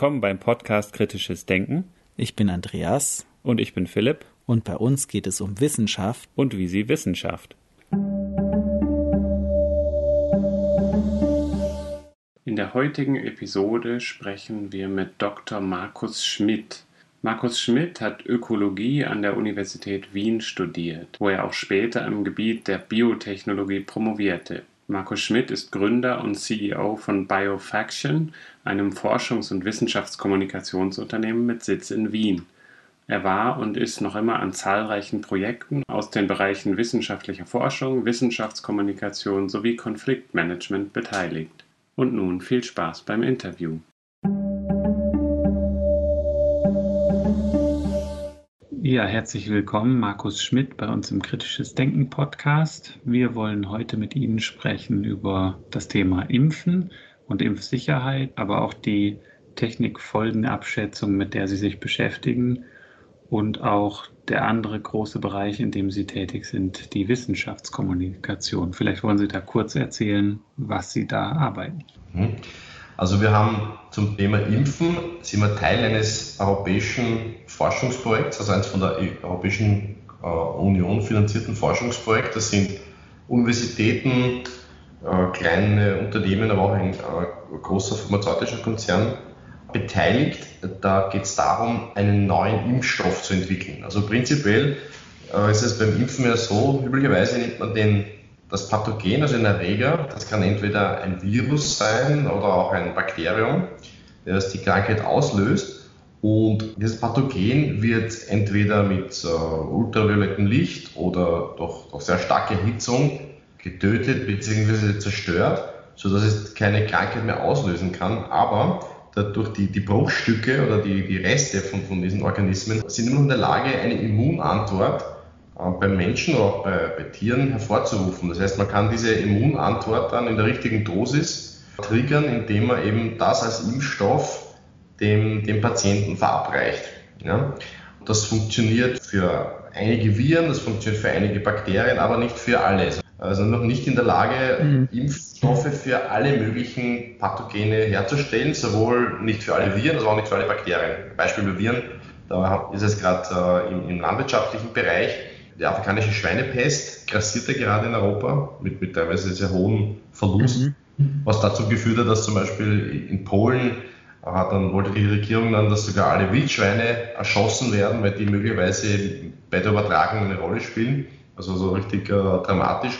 willkommen beim Podcast Kritisches Denken. Ich bin Andreas. Und ich bin Philipp. Und bei uns geht es um Wissenschaft. Und wie sie Wissenschaft. In der heutigen Episode sprechen wir mit Dr. Markus Schmidt. Markus Schmidt hat Ökologie an der Universität Wien studiert, wo er auch später im Gebiet der Biotechnologie promovierte. Markus Schmidt ist Gründer und CEO von Biofaction, einem Forschungs- und Wissenschaftskommunikationsunternehmen mit Sitz in Wien. Er war und ist noch immer an zahlreichen Projekten aus den Bereichen wissenschaftlicher Forschung, Wissenschaftskommunikation sowie Konfliktmanagement beteiligt. Und nun viel Spaß beim Interview. Ja, herzlich willkommen, Markus Schmidt, bei uns im Kritisches Denken Podcast. Wir wollen heute mit Ihnen sprechen über das Thema Impfen und Impfsicherheit, aber auch die Technikfolgenabschätzung, mit der Sie sich beschäftigen und auch der andere große Bereich, in dem Sie tätig sind, die Wissenschaftskommunikation. Vielleicht wollen Sie da kurz erzählen, was Sie da arbeiten. Mhm. Also wir haben zum Thema Impfen, sind wir Teil eines europäischen Forschungsprojekts, also eines von der Europäischen äh, Union finanzierten Forschungsprojekts. Das sind Universitäten, äh, kleine Unternehmen, aber auch ein äh, großer pharmazeutischer Konzern beteiligt. Da geht es darum, einen neuen Impfstoff zu entwickeln. Also prinzipiell ist es beim Impfen ja so, üblicherweise nimmt man den das Pathogen, also ein Erreger, das kann entweder ein Virus sein oder auch ein Bakterium, das die Krankheit auslöst. Und dieses Pathogen wird entweder mit äh, ultraviolettem Licht oder durch, durch sehr starke Erhitzung getötet bzw. zerstört, sodass es keine Krankheit mehr auslösen kann. Aber dadurch die, die Bruchstücke oder die, die Reste von, von diesen Organismen sind immer in der Lage, eine Immunantwort beim Menschen oder auch bei, bei, Tieren hervorzurufen. Das heißt, man kann diese Immunantwort dann in der richtigen Dosis triggern, indem man eben das als Impfstoff dem, dem Patienten verabreicht. Ja? Das funktioniert für einige Viren, das funktioniert für einige Bakterien, aber nicht für alle. Also noch nicht in der Lage, mhm. Impfstoffe für alle möglichen Pathogene herzustellen, sowohl nicht für alle Viren, als auch nicht für alle Bakterien. Beispiel bei Viren, da ist es gerade äh, im, im landwirtschaftlichen Bereich die afrikanische Schweinepest grassierte gerade in Europa mit, mit teilweise sehr hohen Verlusten, mhm. was dazu geführt hat, dass zum Beispiel in Polen hat dann, wollte die Regierung dann, dass sogar alle Wildschweine erschossen werden, weil die möglicherweise bei der Übertragung eine Rolle spielen. Also so richtig äh, dramatisch,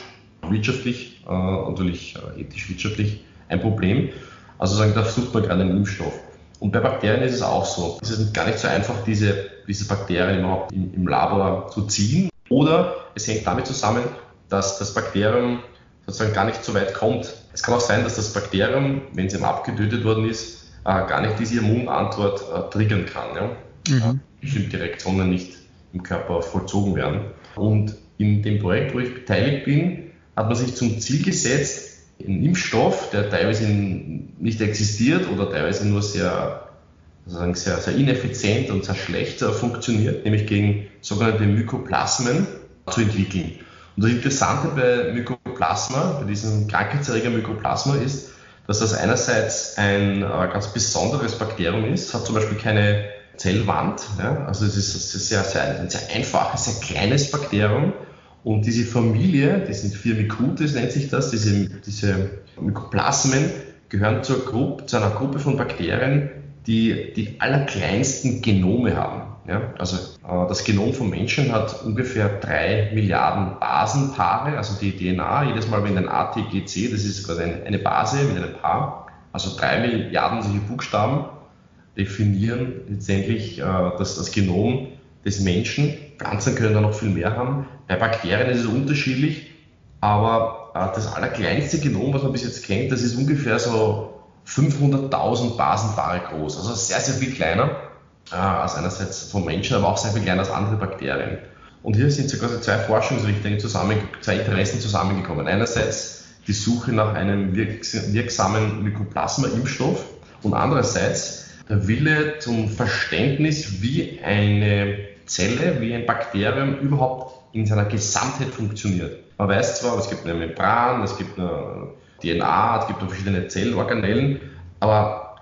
wirtschaftlich äh, natürlich äh, ethisch-wirtschaftlich ein Problem. Also sagen, da sucht man gerade einen Impfstoff. Und bei Bakterien ist es auch so. Es ist gar nicht so einfach, diese, diese Bakterien überhaupt im, im Labor zu ziehen. Oder es hängt damit zusammen, dass das Bakterium sozusagen gar nicht so weit kommt. Es kann auch sein, dass das Bakterium, wenn es eben abgetötet worden ist, äh, gar nicht diese Immunantwort äh, triggern kann. Ja? Mhm. Bestimmte Reaktionen nicht im Körper vollzogen werden. Und in dem Projekt, wo ich beteiligt bin, hat man sich zum Ziel gesetzt, einen Impfstoff, der teilweise nicht existiert oder teilweise nur sehr sozusagen sehr, sehr ineffizient und sehr schlecht äh, funktioniert, nämlich gegen sogenannte Mykoplasmen zu entwickeln. Und das Interessante bei Mykoplasma, bei diesem Krankheitserreger Mykoplasma ist, dass das einerseits ein äh, ganz besonderes Bakterium ist, hat zum Beispiel keine Zellwand, ja? also es ist sehr, sehr, ein sehr einfaches, sehr kleines Bakterium und diese Familie, die sind Firmicutes nennt sich das, diese, diese Mykoplasmen gehören zur Gruppe, zu einer Gruppe von Bakterien, die die allerkleinsten Genome haben. Ja? Also äh, das Genom vom Menschen hat ungefähr drei Milliarden Basenpaare, also die DNA, jedes Mal wenn ein ATGC, das ist quasi eine Base mit einem Paar, also drei Milliarden solche Buchstaben definieren letztendlich äh, das, das Genom des Menschen. Pflanzen können da noch viel mehr haben. Bei Bakterien ist es unterschiedlich, aber äh, das allerkleinste Genom, was man bis jetzt kennt, das ist ungefähr so 500.000 Basenpaare groß, also sehr, sehr viel kleiner äh, als einerseits vom Menschen, aber auch sehr viel kleiner als andere Bakterien. Und hier sind so quasi zwei Forschungsrichtungen zusammen, zwei Interessen zusammengekommen. Einerseits die Suche nach einem wirksamen Mykoplasma-Impfstoff und andererseits der Wille zum Verständnis, wie eine Zelle, wie ein Bakterium überhaupt in seiner Gesamtheit funktioniert. Man weiß zwar, es gibt eine Membran, es gibt eine DNA, es gibt verschiedene Zellorganellen, aber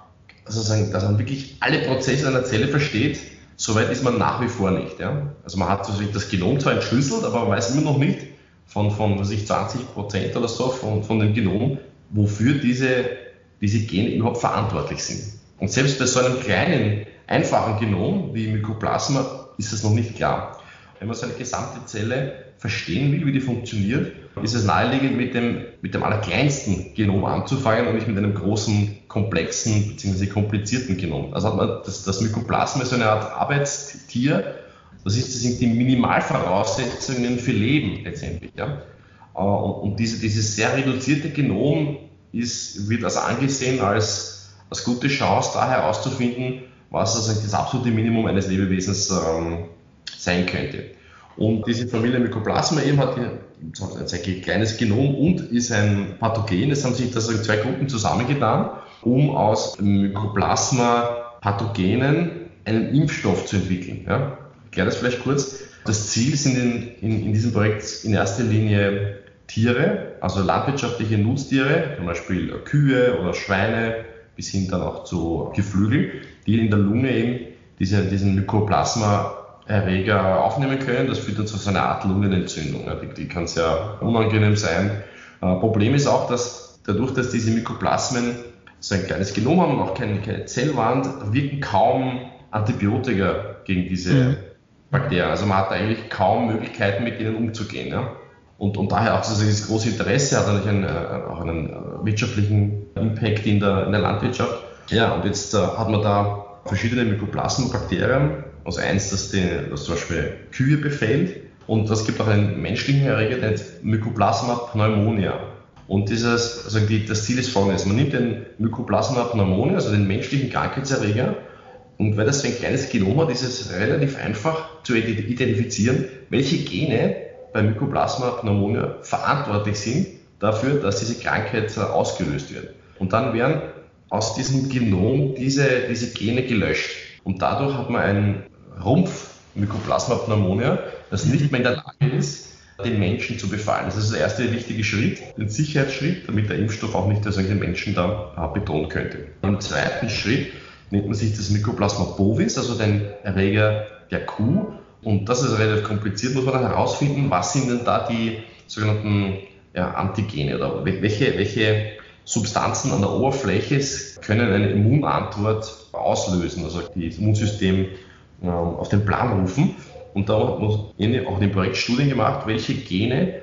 also sagen, dass man wirklich alle Prozesse einer Zelle versteht, soweit ist man nach wie vor nicht. Ja? Also man hat das Genom zwar entschlüsselt, aber man weiß immer noch nicht von, von was ich, 20 Prozent oder so von, von dem Genom, wofür diese, diese Gene überhaupt verantwortlich sind. Und selbst bei so einem kleinen, einfachen Genom wie Mykoplasma ist das noch nicht klar. Wenn man so eine gesamte Zelle verstehen will, wie die funktioniert, ist es naheliegend, mit dem, mit dem allerkleinsten Genom anzufangen und nicht mit einem großen, komplexen bzw. komplizierten Genom. Also hat man das, das Mykoplasma ist so eine Art Arbeitstier. Das, ist, das sind die Minimalvoraussetzungen für Leben letztendlich. Ja? Äh, und, und diese, dieses sehr reduzierte Genom ist, wird also angesehen als, als gute Chance, da herauszufinden, was also das absolute Minimum eines Lebewesens ähm, sein könnte. Und diese Familie Mycoplasma eben hat ein sehr kleines Genom und ist ein Pathogen. Es haben sich das zwei Gruppen zusammengetan, um aus Mycoplasma Pathogenen einen Impfstoff zu entwickeln. Ja? Ich erkläre das vielleicht kurz. Das Ziel sind in, in, in diesem Projekt in erster Linie Tiere, also landwirtschaftliche Nutztiere, zum Beispiel Kühe oder Schweine, bis hin dann auch zu Geflügel, die in der Lunge eben diese, diesen Mycoplasma Erreger aufnehmen können. Das führt dann zu so einer Art Lungenentzündung. Die, die kann sehr unangenehm sein. Äh, Problem ist auch, dass dadurch, dass diese Mykoplasmen so ein kleines Genom haben und auch keine, keine Zellwand, wirken kaum Antibiotika gegen diese mhm. Bakterien. Also man hat eigentlich kaum Möglichkeiten, mit ihnen umzugehen. Ja? Und, und daher auch dieses große Interesse hat natürlich einen, äh, auch einen äh, wirtschaftlichen Impact in der, in der Landwirtschaft. Ja, und jetzt äh, hat man da verschiedene Mykoplasma-Bakterien also eins, das, die, das zum Beispiel Kühe befällt. Und es gibt auch einen menschlichen Erreger, der Mycoplasma pneumonia. Und dieses, also die, das Ziel ist folgendes. Man nimmt den Mycoplasma pneumonia, also den menschlichen Krankheitserreger, und weil das so ein kleines Genom hat, ist es relativ einfach zu identifizieren, welche Gene bei Mycoplasma pneumonia verantwortlich sind dafür, dass diese Krankheit ausgelöst wird. Und dann werden aus diesem Genom diese, diese Gene gelöscht. Und dadurch hat man ein Rumpf, Mycoplasma pneumonia, das nicht mehr in der Lage ist, den Menschen zu befallen. Das ist der erste wichtige Schritt, den Sicherheitsschritt, damit der Impfstoff auch nicht solche Menschen da bedrohen könnte. Im zweiten Schritt nennt man sich das Mycoplasma bovis, also den Erreger der Kuh. Und das ist relativ kompliziert, muss man dann herausfinden, was sind denn da die sogenannten ja, Antigene oder welche, welche Substanzen an der Oberfläche können eine Immunantwort auslösen, also das Immunsystem ähm, auf den Plan rufen. Und da hat man auch in dem Projekt Studien gemacht, welche Gene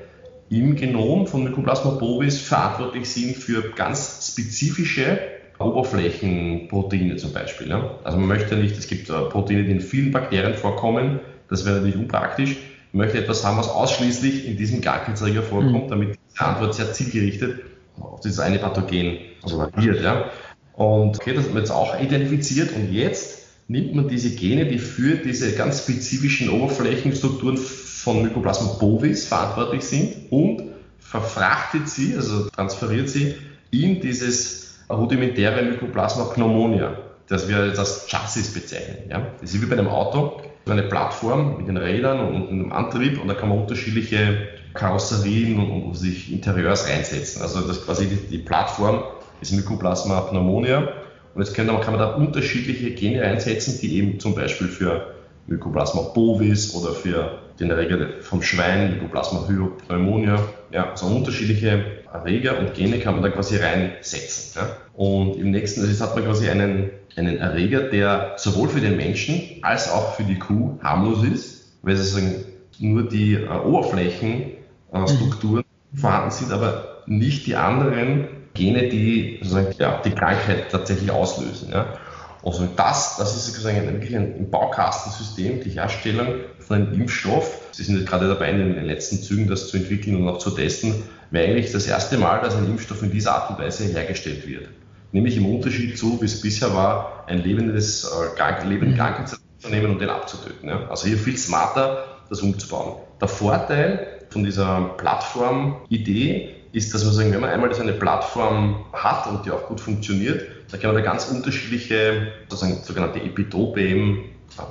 im Genom von Mycoplasma bovis verantwortlich sind für ganz spezifische Oberflächenproteine zum Beispiel. Ja. Also man möchte nicht, es gibt äh, Proteine, die in vielen Bakterien vorkommen, das wäre natürlich unpraktisch. Man möchte etwas haben, was ausschließlich in diesem Krankheitserreger vorkommt, mhm. damit die Antwort sehr zielgerichtet auf dieses eine Pathogen also. Ja. Und okay, das haben wir jetzt auch identifiziert und jetzt nimmt man diese Gene, die für diese ganz spezifischen Oberflächenstrukturen von Mycoplasma bovis verantwortlich sind und verfrachtet sie, also transferiert sie in dieses rudimentäre Mycoplasma pneumonia, das wir jetzt als Chassis bezeichnen. Ja? Das ist wie bei einem Auto, eine Plattform mit den Rädern und einem Antrieb und da kann man unterschiedliche Karosserien und, und sich Interieurs reinsetzen. Also das quasi die, die Plattform ist Mycoplasma pneumonia und jetzt kann man, kann man da unterschiedliche Gene einsetzen, die eben zum Beispiel für Mycoplasma bovis oder für den Erreger vom Schwein, Mycoplasma hyopneumonia, ja, also unterschiedliche Erreger und Gene kann man da quasi reinsetzen. Ja. Und im nächsten, also jetzt hat man quasi einen, einen Erreger, der sowohl für den Menschen als auch für die Kuh harmlos ist, weil sozusagen nur die äh, Oberflächenstrukturen äh, vorhanden sind, aber nicht die anderen Gene, die ja, die Krankheit tatsächlich auslösen. Ja. Also das, das ist sozusagen wirklich ein, ein Baukastensystem, die Herstellung von einem Impfstoff. Sie sind jetzt gerade dabei, in den letzten Zügen das zu entwickeln und auch zu testen, wäre eigentlich das erste Mal, dass ein Impfstoff in dieser Art und Weise hergestellt wird. Nämlich im Unterschied zu, wie es bisher war, ein lebendes, äh, lebenden Krankheitserreger zu nehmen und den abzutöten. Ja. Also hier viel smarter, das umzubauen. Der Vorteil von dieser Plattform-Idee ist, dass man sagen, wenn man einmal so eine Plattform hat und die auch gut funktioniert, dann kann man da ganz unterschiedliche sozusagen, sogenannte Epitope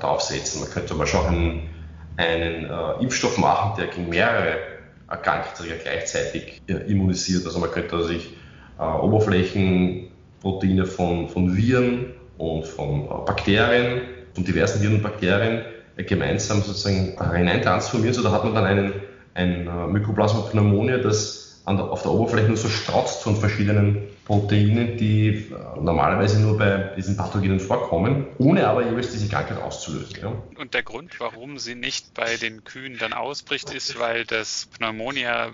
draufsetzen. Man könnte zum Beispiel auch einen, einen äh, Impfstoff machen, der gegen mehrere Krankheitserreger gleichzeitig äh, immunisiert. Also man könnte sich äh, Oberflächenproteine von, von Viren und von Bakterien, von diversen Viren und Bakterien gemeinsam sozusagen hineintransformiert. So, da hat man dann einen, ein äh, Mycoplasma pneumonia, das der, auf der Oberfläche nur so strotzt von verschiedenen Proteinen, die äh, normalerweise nur bei diesen Pathogenen vorkommen, ohne aber jeweils diese Krankheit auszulösen. Ja. Und der Grund, warum sie nicht bei den Kühen dann ausbricht, ist, weil das Pneumonia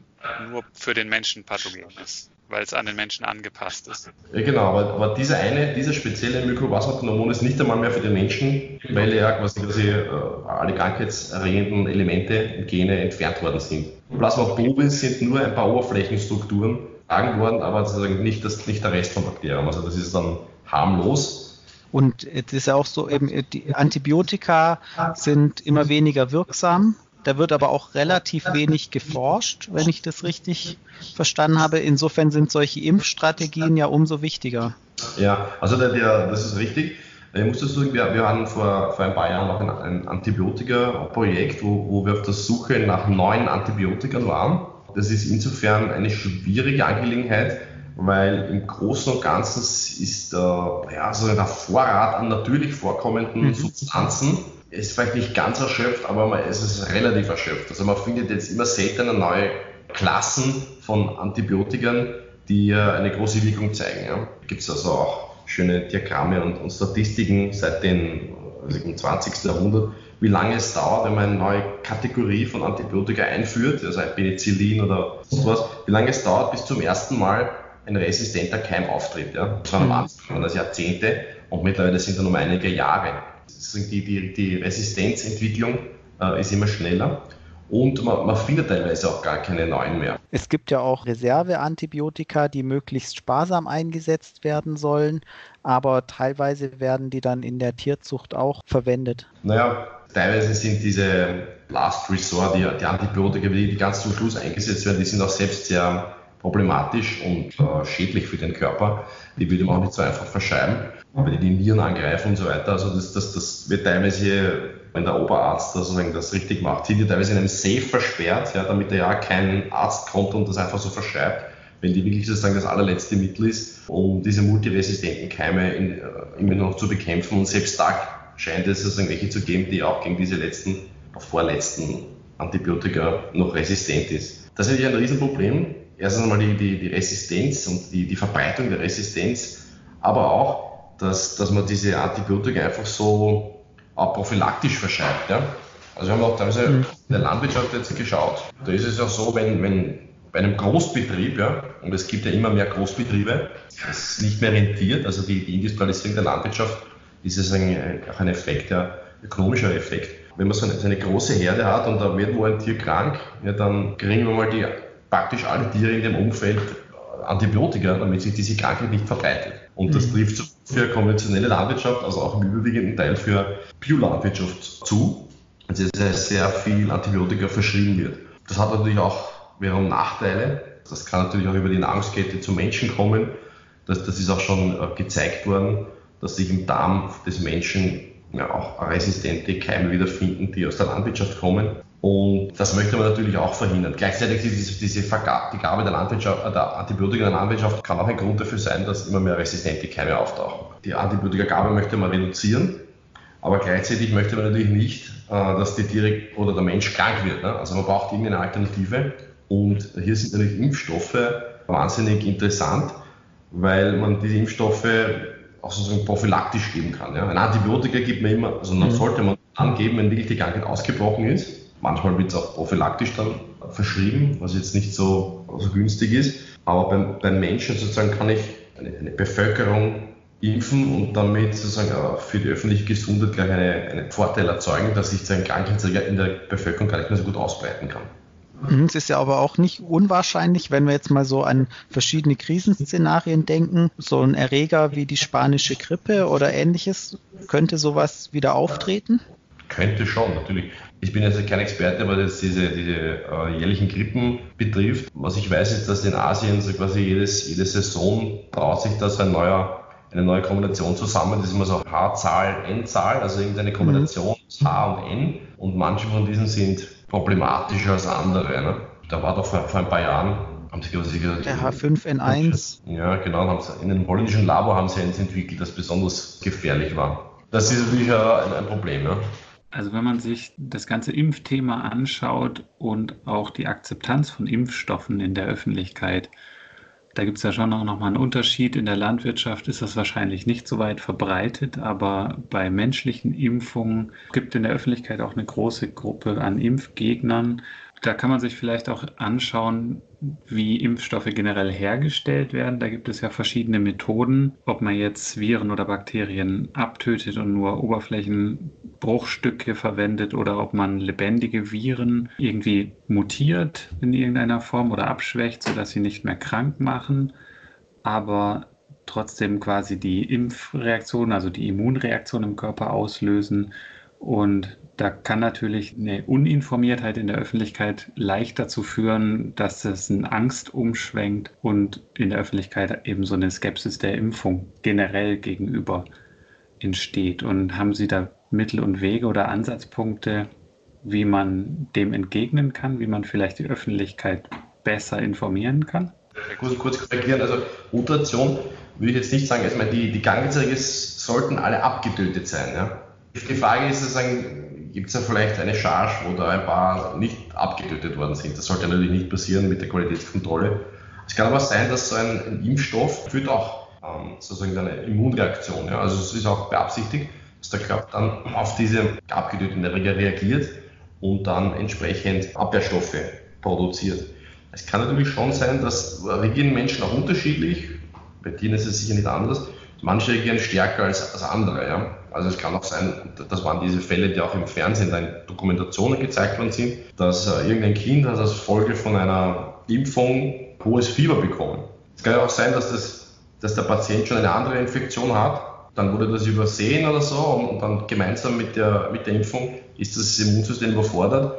nur für den Menschen pathogen ist weil es an den Menschen angepasst ist. Ja, genau, aber, aber dieser eine, dieser spezielle Mycoplasma ist nicht einmal mehr für den Menschen, weil ja quasi, quasi äh, alle krankheitserregenden Elemente und Gene entfernt worden sind. Plasma bovis sind nur ein paar Oberflächenstrukturen tragen worden, aber sozusagen nicht, das, nicht der Rest von Bakterien. Also das ist dann harmlos. Und es ist ja auch so, eben die Antibiotika sind immer weniger wirksam da wird aber auch relativ wenig geforscht, wenn ich das richtig verstanden habe. Insofern sind solche Impfstrategien ja umso wichtiger. Ja, also der, der, das ist richtig. Ich muss das sagen, wir, wir hatten vor, vor ein paar Jahren noch ein, ein Antibiotika-Projekt, wo, wo wir auf der Suche nach neuen Antibiotika waren. Das ist insofern eine schwierige Angelegenheit, weil im Großen und Ganzen ist äh, ja, so der Vorrat an natürlich vorkommenden mhm. Substanzen ist vielleicht nicht ganz erschöpft, aber es ist relativ erschöpft. Also man findet jetzt immer seltener neue Klassen von Antibiotikern, die eine große Wirkung zeigen. Ja. Gibt es also auch schöne Diagramme und, und Statistiken seit dem, also dem 20. Jahrhundert, wie lange es dauert, wenn man eine neue Kategorie von Antibiotika einführt, also ein Penicillin oder sowas, wie lange es dauert, bis zum ersten Mal ein resistenter Keim auftritt. Ja. Das waren Anfang das Jahrzehnte und mittlerweile sind dann um einige Jahre die, die, die Resistenzentwicklung äh, ist immer schneller und man, man, findet teilweise auch gar keine neuen mehr. Es gibt ja auch Reserveantibiotika, die möglichst sparsam eingesetzt werden sollen, aber teilweise werden die dann in der Tierzucht auch verwendet. Naja, teilweise sind diese Last Resort, die, die Antibiotika, die ganz zum Schluss eingesetzt werden, die sind auch selbst sehr problematisch und äh, schädlich für den Körper. Die würde man auch nicht so einfach verschreiben, weil die die Nieren angreifen und so weiter. Also das, das, das wird teilweise, wenn der Oberarzt das, sozusagen das richtig macht, sind die teilweise in einem Safe versperrt, ja, damit er ja kein Arzt kommt und das einfach so verschreibt. Wenn die wirklich sozusagen das allerletzte Mittel ist, um diese multiresistenten Keime in, äh, immer noch zu bekämpfen. Und selbst da scheint es sozusagen welche zu geben, die auch gegen diese letzten, vorletzten Antibiotika noch resistent ist. Das ist natürlich ein Riesenproblem erstens einmal die, die, die Resistenz und die, die Verbreitung der Resistenz, aber auch, dass, dass man diese Antibiotika einfach so auch prophylaktisch verschreibt. Ja? Also wir haben auch teilweise mhm. in der Landwirtschaft jetzt geschaut, da ist es ja so, wenn, wenn bei einem Großbetrieb, ja, und es gibt ja immer mehr Großbetriebe, das nicht mehr rentiert, also die, die Industrialisierung der Landwirtschaft ist es ein, auch ein Effekt, ja, ökonomischer Effekt. Wenn man so eine, so eine, große Herde hat und da wird wo ein Tier krank, ja, dann kriegen wir mal die praktisch alle Tiere in dem Umfeld Antibiotika, damit sich diese Krankheit nicht verbreitet. Und das mhm. trifft für konventionelle Landwirtschaft, also auch im überwiegenden Teil für Biolandwirtschaft zu, also sehr, sehr viel Antibiotika verschrieben wird. Das hat natürlich auch wiederum Nachteile. Das kann natürlich auch über die Nahrungskette zu Menschen kommen. Das, das ist auch schon äh, gezeigt worden, dass sich im Darm des Menschen ja, auch resistente Keime wiederfinden, die aus der Landwirtschaft kommen. Und das möchte man natürlich auch verhindern. Gleichzeitig diese, diese Vergabe, die Gabe der, Landwirtschaft, äh, der Antibiotika in der Landwirtschaft kann auch ein Grund dafür sein, dass immer mehr resistente Keime auftauchen. Die Antibiotikagabe möchte man reduzieren, aber gleichzeitig möchte man natürlich nicht, äh, dass die Tiere oder der Mensch krank wird. Ne? Also man braucht irgendeine Alternative. Und hier sind natürlich Impfstoffe wahnsinnig interessant, weil man diese Impfstoffe auch sozusagen prophylaktisch geben kann. Ein Antibiotika gibt man immer, also mhm. sollte man angeben, wenn wirklich die Krankheit ausgebrochen ist Manchmal wird es auch prophylaktisch dann verschrieben, was jetzt nicht so, so günstig ist. Aber beim, beim Menschen sozusagen kann ich eine, eine Bevölkerung impfen und damit sozusagen für die öffentliche Gesundheit gleich eine, einen Vorteil erzeugen, dass sich ein Krankheitserreger in der Bevölkerung gar nicht mehr so gut ausbreiten kann. Mhm, es ist ja aber auch nicht unwahrscheinlich, wenn wir jetzt mal so an verschiedene Krisenszenarien denken. So ein Erreger wie die spanische Grippe oder ähnliches, könnte sowas wieder auftreten? Könnte schon, natürlich. Ich bin jetzt kein Experte, was jetzt diese, diese äh, jährlichen Grippen betrifft. Was ich weiß, ist, dass in Asien so quasi jedes, jede Saison traut sich das ein neuer, eine neue Kombination zusammen. Das ist immer so H-Zahl, N-Zahl, also irgendeine Kombination aus H und N. Und manche von diesen sind problematischer als andere. Ne? Da war doch vor, vor ein paar Jahren haben sie, sie, der H5N1. Ja, genau. Haben sie, in einem holländischen Labor haben sie eins entwickelt, das besonders gefährlich war. Das ist natürlich ein, ein Problem. Ja. Also wenn man sich das ganze Impfthema anschaut und auch die Akzeptanz von Impfstoffen in der Öffentlichkeit, da gibt es ja schon auch nochmal einen Unterschied. In der Landwirtschaft ist das wahrscheinlich nicht so weit verbreitet, aber bei menschlichen Impfungen gibt in der Öffentlichkeit auch eine große Gruppe an Impfgegnern, da kann man sich vielleicht auch anschauen, wie Impfstoffe generell hergestellt werden. Da gibt es ja verschiedene Methoden, ob man jetzt Viren oder Bakterien abtötet und nur Oberflächenbruchstücke verwendet oder ob man lebendige Viren irgendwie mutiert in irgendeiner Form oder abschwächt, sodass sie nicht mehr krank machen, aber trotzdem quasi die Impfreaktion, also die Immunreaktion im Körper auslösen und da kann natürlich eine Uninformiertheit in der Öffentlichkeit leicht dazu führen, dass es eine Angst umschwenkt und in der Öffentlichkeit eben so eine Skepsis der Impfung generell gegenüber entsteht. Und haben Sie da Mittel und Wege oder Ansatzpunkte, wie man dem entgegnen kann, wie man vielleicht die Öffentlichkeit besser informieren kann? Kurz, kurz korrigieren, also Mutation würde ich jetzt nicht sagen, erstmal die, die Krankheitserreger sollten alle abgetötet sein. Ja? Die Frage ist sozusagen, gibt es ja vielleicht eine Charge, wo da ein paar nicht abgetötet worden sind. Das sollte natürlich nicht passieren mit der Qualitätskontrolle. Es kann aber sein, dass so ein, Impfstoff führt auch ähm, sozusagen eine Immunreaktion. Ja? Also es ist auch beabsichtigt, dass der Körper dann auf diese abgetöteten Erreger reagiert und dann entsprechend Abwehrstoffe produziert. Es kann natürlich schon sein, dass reagieren Menschen auch unterschiedlich, bei Tieren ist es sicher nicht anders, manche reagieren stärker als, als andere. Ja? Also es kann auch sein, das waren diese Fälle, die auch im Fernsehen in Dokumentationen gezeigt worden sind, dass äh, irgendein Kind hat als Folge von einer Impfung hohes Fieber bekommen. Es kann ja auch sein, dass, das, dass der Patient schon eine andere Infektion hat, dann wurde das übersehen oder so und dann gemeinsam mit der, mit der Impfung ist das Immunsystem überfordert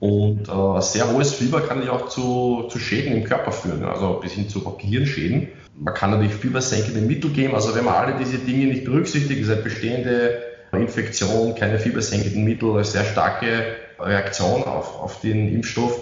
und äh, sehr hohes Fieber kann ja auch zu, zu Schäden im Körper führen, also bis hin zu Gehirnschäden. Man kann natürlich fiebersenkende Mittel geben. Also wenn man alle diese Dinge nicht berücksichtigt, ist eine bestehende Infektion, keine fiebersenkenden Mittel, eine sehr starke Reaktion auf, auf den Impfstoff.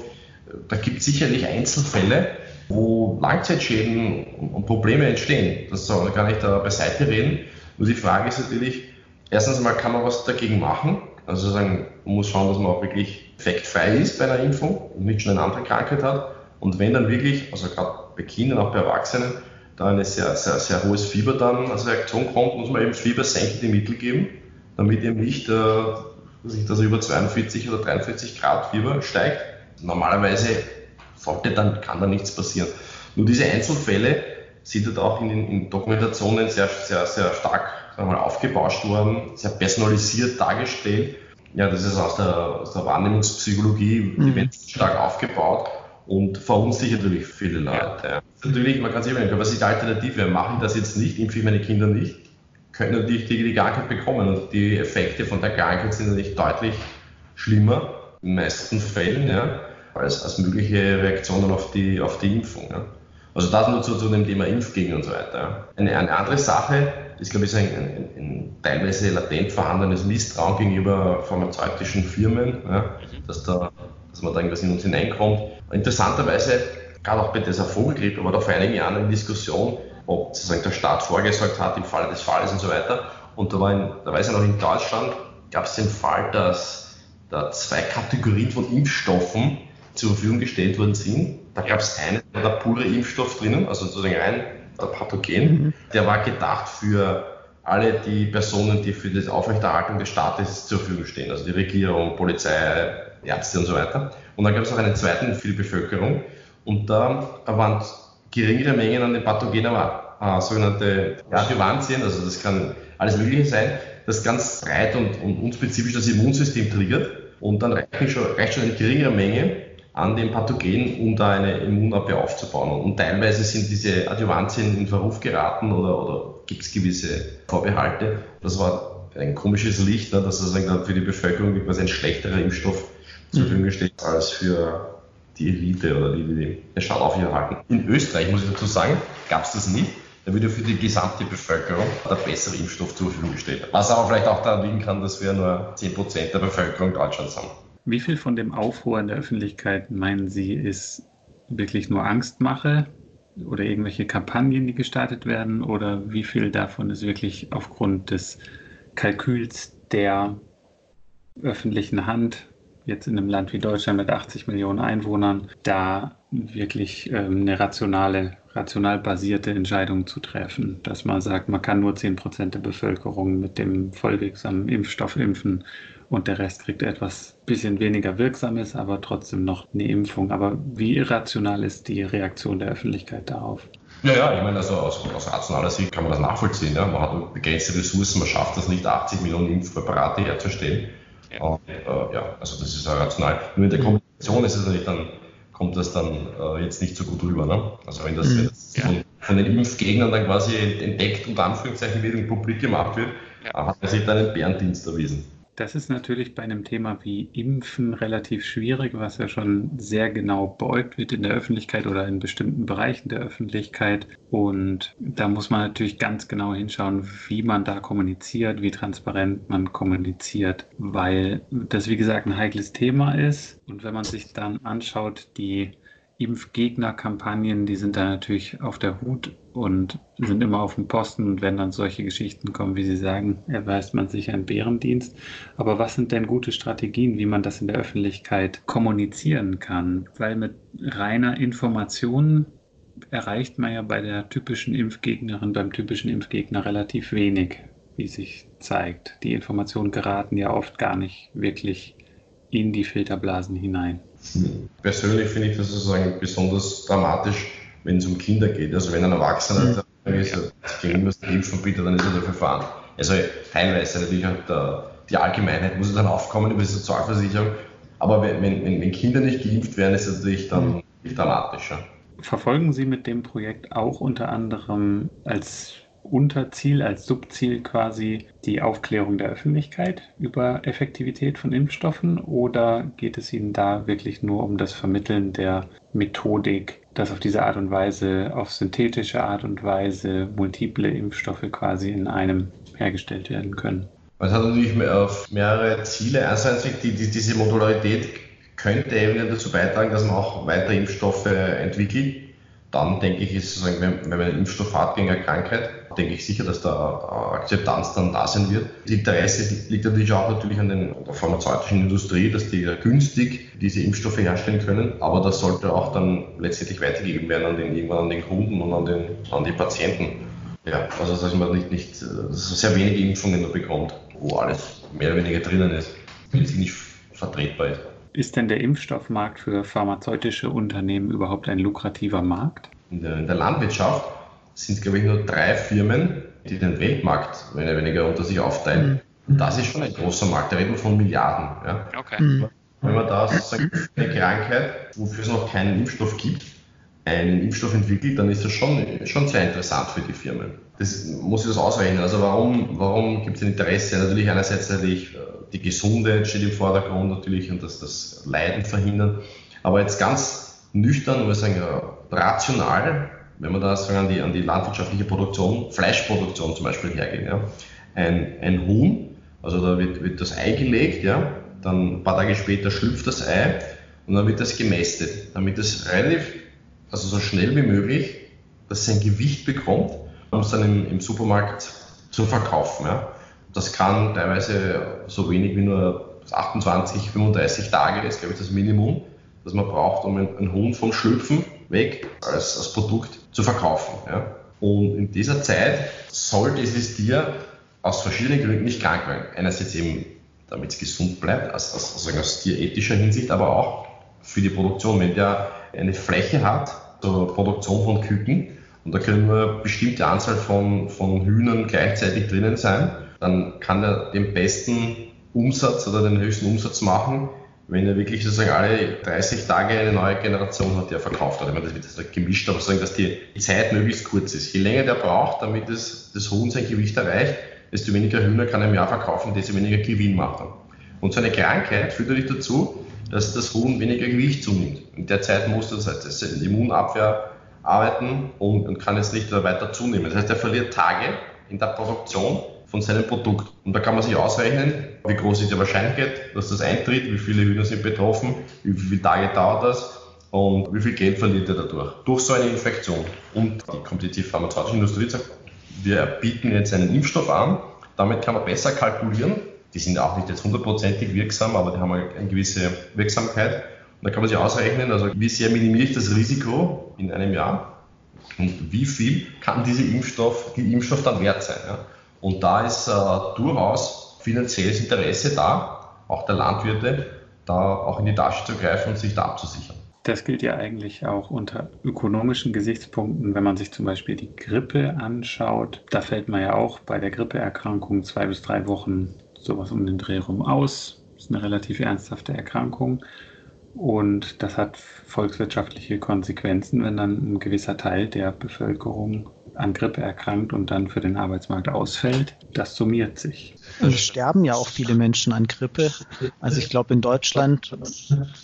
Da gibt es sicherlich Einzelfälle, wo Langzeitschäden und Probleme entstehen. Das soll gar nicht da beiseite reden. Nur die Frage ist natürlich, erstens mal kann man was dagegen machen. Also sagen, man muss schauen, dass man auch wirklich effektfrei ist bei einer Impfung und nicht schon eine andere Krankheit hat. Und wenn dann wirklich, also gerade bei Kindern, auch bei Erwachsenen, da ein sehr, sehr, sehr hohes Fieber dann als Reaktion kommt, muss man eben fiebersenkende Mittel geben, damit eben nicht, äh, dass er über 42 oder 43 Grad Fieber steigt. Normalerweise sollte dann, kann da nichts passieren. Nur diese Einzelfälle sind halt auch in den in Dokumentationen sehr, sehr, sehr stark mal, aufgebauscht worden, sehr personalisiert dargestellt. Ja, das ist aus der, aus der Wahrnehmungspsychologie, mhm. stark aufgebaut und verunsichert natürlich viele Leute. Natürlich, man kann sich überlegen, was ist die Alternative? Mache ich das jetzt nicht, impfe ich meine Kinder nicht, könnten natürlich die, die Krankheit bekommen und die Effekte von der Krankheit sind natürlich deutlich schlimmer, in den meisten Fällen, ja, als, als mögliche Reaktionen auf die, auf die Impfung. Ja. Also das nur zu, zu dem Thema Impfgegner und so weiter. Eine, eine andere Sache ist, glaube ich, ein, ein, ein, teilweise latent vorhandenes Misstrauen gegenüber pharmazeutischen Firmen, ja, dass, da, dass man da irgendwas in uns hineinkommt. Interessanterweise, gerade auch bei dieser Vogelgrippe, war da vor einigen Jahren eine Diskussion, ob sozusagen der Staat vorgesorgt hat im Falle des Falles und so weiter. Und da war, in, da weiß ich noch, in Deutschland gab es den Fall, dass da zwei Kategorien von Impfstoffen zur Verfügung gestellt worden sind. Da gab es einen, der pure Impfstoff drinnen, also sozusagen rein der Pathogen. Mhm. Der war gedacht für alle die Personen, die für die Aufrechterhaltung des Staates zur Verfügung stehen, also die Regierung, Polizei, Ärzte und so weiter. Und dann gab es noch einen zweiten für die Bevölkerung und da waren geringere Mengen an den Pathogenen, äh, sogenannte Adjuvantien, also das kann alles Mögliche sein, das ganz breit und, und unspezifisch das Immunsystem triggert und dann reicht schon, reicht schon eine geringere Menge an dem Pathogen, um da eine Immunabwehr aufzubauen. Und teilweise sind diese Adjuvantien in Verruf geraten oder, oder gibt es gewisse Vorbehalte. Das war ein komisches Licht, ne, dass sozusagen für die Bevölkerung quasi ein schlechterer Impfstoff zur Verfügung gestellt als für die Elite oder die, die den Staat aufhalten. In Österreich, muss ich dazu sagen, gab es das nicht. Da würde für die gesamte Bevölkerung der bessere Impfstoff zur Verfügung gestellt. Was aber vielleicht auch daran liegen kann, dass wir nur 10% der Bevölkerung Deutschlands haben. Wie viel von dem Aufruhr in der Öffentlichkeit meinen Sie ist wirklich nur Angst mache oder irgendwelche Kampagnen, die gestartet werden oder wie viel davon ist wirklich aufgrund des Kalküls der öffentlichen Hand, jetzt in einem Land wie Deutschland mit 80 Millionen Einwohnern, da wirklich ähm, eine rationale, rational basierte Entscheidung zu treffen, dass man sagt, man kann nur 10 Prozent der Bevölkerung mit dem vollwirksamen Impfstoff impfen und der Rest kriegt etwas bisschen weniger Wirksames, aber trotzdem noch eine Impfung. Aber wie irrational ist die Reaktion der Öffentlichkeit darauf? Ja, ja, ich meine, also aus, aus rationaler Sicht kann man das nachvollziehen. Ja. Man hat begrenzte Ressourcen, man schafft das nicht, 80 Millionen Impfpräparate herzustellen. Ja. Und, äh, ja, also das ist ja rational. Nur in der Kommunikation ist es natürlich dann, kommt das dann äh, jetzt nicht so gut rüber. Ne? Also wenn das, mhm. wenn das ja. von, von, den Impfgegnern dann quasi entdeckt und Anführungszeichen wieder in Publik gemacht wird, ja. hat man sich dann einen Bärendienst erwiesen. Das ist natürlich bei einem Thema wie Impfen relativ schwierig, was ja schon sehr genau beäugt wird in der Öffentlichkeit oder in bestimmten Bereichen der Öffentlichkeit. Und da muss man natürlich ganz genau hinschauen, wie man da kommuniziert, wie transparent man kommuniziert, weil das, wie gesagt, ein heikles Thema ist. Und wenn man sich dann anschaut, die Impfgegner-Kampagnen, die sind da natürlich auf der Hut und sind immer auf dem Posten. Und wenn dann solche Geschichten kommen, wie Sie sagen, erweist man sich einen Bärendienst. Aber was sind denn gute Strategien, wie man das in der Öffentlichkeit kommunizieren kann? Weil mit reiner Information erreicht man ja bei der typischen Impfgegnerin, beim typischen Impfgegner relativ wenig, wie sich zeigt. Die Informationen geraten ja oft gar nicht wirklich in die Filterblasen hinein. Persönlich finde ich das sozusagen besonders dramatisch, wenn es um Kinder geht. Also wenn ein Erwachsener mhm. ist, gegen das Impfen verbietet, dann ist er dafür fahren. Also teilweise natürlich auch der, die Allgemeinheit muss dann aufkommen über die Sozialversicherung. Aber wenn, wenn, wenn Kinder nicht geimpft werden, ist es natürlich dann mhm. dramatischer. Verfolgen Sie mit dem Projekt auch unter anderem als Unterziel, als Subziel quasi die Aufklärung der Öffentlichkeit über Effektivität von Impfstoffen oder geht es Ihnen da wirklich nur um das Vermitteln der Methodik, dass auf diese Art und Weise, auf synthetische Art und Weise multiple Impfstoffe quasi in einem hergestellt werden können? Es hat natürlich auf mehrere Ziele. Einerseits die, die, diese Modularität könnte eben dazu beitragen, dass man auch weitere Impfstoffe entwickelt. Dann denke ich, ist wenn, wenn man einen Impfstoff hat gegen eine Krankheit, denke ich sicher, dass da Akzeptanz dann da sein wird. Das Interesse liegt natürlich auch natürlich an den, der pharmazeutischen Industrie, dass die günstig diese Impfstoffe herstellen können, aber das sollte auch dann letztendlich weitergegeben werden an den, irgendwann an den Kunden und an, den, an die Patienten. Ja, also dass man nicht, nicht dass sehr wenige Impfungen bekommt, wo alles mehr oder weniger drinnen ist, wenn sie nicht vertretbar ist. Ist denn der Impfstoffmarkt für pharmazeutische Unternehmen überhaupt ein lukrativer Markt? In der, in der Landwirtschaft sind, es, glaube ich, nur drei Firmen, die den Weltmarkt mehr oder weniger unter sich aufteilen. Mhm. Das ist schon ein großer Markt, da reden wir von Milliarden. Ja. Okay. Mhm. Wenn man da sozusagen eine Krankheit, wofür es noch keinen Impfstoff gibt, einen Impfstoff entwickelt, dann ist das schon, schon sehr interessant für die Firmen. Das muss ich das ausrechnen. Also warum, warum gibt es ein Interesse? Natürlich einerseits natürlich äh, die Gesundheit steht im Vordergrund natürlich und das, das Leiden verhindern. Aber jetzt ganz nüchtern, ich sagen, rational wenn wir da sagen, an die, an die landwirtschaftliche Produktion, Fleischproduktion zum Beispiel hergehen, ja, ein, ein Huhn, also da wird, wird das Ei gelegt, ja, dann ein paar Tage später schlüpft das Ei und dann wird das gemästet, damit es relativ, also so schnell wie möglich, dass es ein Gewicht bekommt, um es dann im, im Supermarkt zu verkaufen. Ja. Das kann teilweise so wenig wie nur 28, 35 Tage, ist glaube ich das Minimum, das man braucht, um ein, ein Huhn vom Schlüpfen weg als, als Produkt zu verkaufen. Ja. Und in dieser Zeit soll dieses Tier aus verschiedenen Gründen nicht krank werden. Einerseits eben, damit es gesund bleibt, aus, aus, also aus tierethischer Hinsicht, aber auch für die Produktion. Wenn der eine Fläche hat zur Produktion von Küken und da können nur bestimmte Anzahl von, von Hühnern gleichzeitig drinnen sein, dann kann er den besten Umsatz oder den höchsten Umsatz machen, wenn er wirklich sozusagen alle 30 Tage eine neue Generation hat, die er verkauft hat. Ich meine, das wird jetzt gemischt, aber sagen, dass die Zeit möglichst kurz ist. Je länger der braucht, damit das, das Huhn sein Gewicht erreicht, desto weniger Hühner kann er im Jahr verkaufen, desto weniger Gewinn macht er. Und so eine Krankheit führt natürlich dazu, dass das Huhn weniger Gewicht zunimmt. In der Zeit muss das, heißt, das Immunabwehr arbeiten und, und kann jetzt nicht weiter zunehmen. Das heißt, er verliert Tage in der Produktion von seinem Produkt. Und da kann man sich ausrechnen, wie groß ist die Wahrscheinlichkeit, dass das eintritt, wie viele Hühner sind betroffen, wie viele Tage dauert das Und wie viel Geld verliert er dadurch? Durch so eine Infektion. Und die kompetitive pharmazeutische Industrie sagt, wir bieten jetzt einen Impfstoff an, damit kann man besser kalkulieren. Die sind auch nicht jetzt hundertprozentig wirksam, aber die haben eine gewisse Wirksamkeit. Und da kann man sich ausrechnen, also wie sehr minimiere ich das Risiko in einem Jahr und wie viel kann dieser Impfstoff, die Impfstoff dann wert sein. Ja? Und da ist äh, durchaus finanzielles Interesse da, auch der Landwirte, da auch in die Tasche zu greifen und sich da abzusichern. Das gilt ja eigentlich auch unter ökonomischen Gesichtspunkten, wenn man sich zum Beispiel die Grippe anschaut. Da fällt man ja auch bei der Grippeerkrankung zwei bis drei Wochen sowas um den Dreh rum aus. Das ist eine relativ ernsthafte Erkrankung. Und das hat volkswirtschaftliche Konsequenzen, wenn dann ein gewisser Teil der Bevölkerung an Grippe erkrankt und dann für den Arbeitsmarkt ausfällt. Das summiert sich. Es sterben ja auch viele Menschen an Grippe. Also ich glaube in Deutschland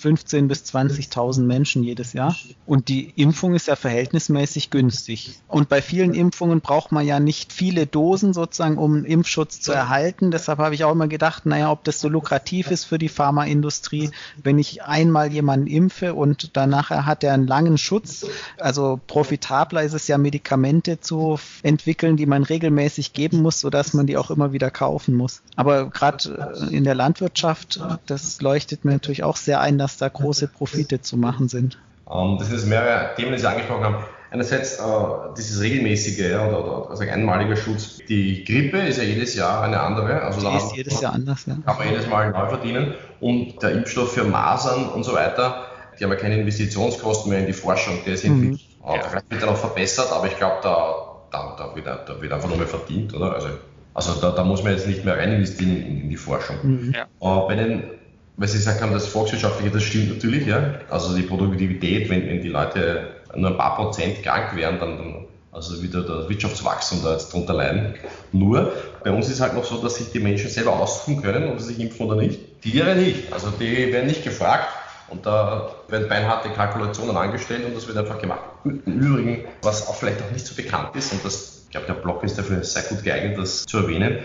15.000 bis 20.000 Menschen jedes Jahr. Und die Impfung ist ja verhältnismäßig günstig. Und bei vielen Impfungen braucht man ja nicht viele Dosen sozusagen, um einen Impfschutz zu erhalten. Deshalb habe ich auch immer gedacht, naja, ob das so lukrativ ist für die Pharmaindustrie, wenn ich einmal jemanden impfe und danach hat er einen langen Schutz. Also profitabler ist es ja, Medikamente zu entwickeln, die man regelmäßig geben muss, sodass man die auch immer wieder kaufen muss. Aber gerade äh, in der Landwirtschaft, das leuchtet mir natürlich auch sehr ein, dass da große Profite zu machen sind. Ähm, das sind mehrere Themen, die Sie angesprochen haben. Einerseits äh, dieses regelmäßige ja, oder, oder also einmaliger Schutz. Die Grippe ist ja jedes Jahr eine andere. Also die ist jedes Jahr anders, ja. Kann man jedes Mal neu verdienen. Und der Impfstoff für Masern und so weiter, die haben ja keine Investitionskosten mehr in die Forschung. Der ist mhm. ja. vielleicht wird er noch verbessert, aber ich glaube, da, da, da, wird, da wird einfach mehr verdient, oder? Also also da, da muss man jetzt nicht mehr rein investieren in, in die Forschung. Mhm. Ja. bei den, weil Sie gesagt haben, das Volkswirtschaftliche, das stimmt natürlich, ja. Also die Produktivität, wenn, wenn die Leute nur ein paar Prozent krank wären, dann, dann also wieder das Wirtschaftswachstum da jetzt drunter leiden. Nur, bei uns ist halt noch so, dass sich die Menschen selber aussuchen können, ob sie sich impfen oder nicht. Tiere nicht. Also die werden nicht gefragt. Und da werden beinharte Kalkulationen angestellt und das wird einfach gemacht. Im Übrigen, was auch vielleicht auch nicht so bekannt ist, und das ich glaube, der Blog ist dafür sehr gut geeignet, das zu erwähnen.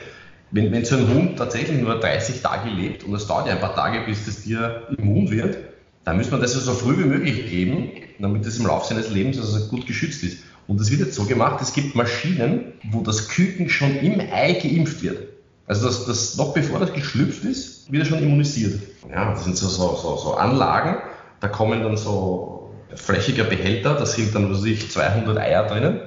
Wenn, wenn so ein Hund tatsächlich nur 30 Tage lebt und es dauert ja ein paar Tage, bis das Tier immun wird, dann müsste man das so früh wie möglich geben, damit es im Laufe seines Lebens also gut geschützt ist. Und das wird jetzt so gemacht, es gibt Maschinen, wo das Küken schon im Ei geimpft wird. Also das, das noch bevor das geschlüpft ist, wird er schon immunisiert. Ja, das sind so, so, so, so Anlagen, da kommen dann so flächiger Behälter, da sind dann, was ich, 200 Eier drinnen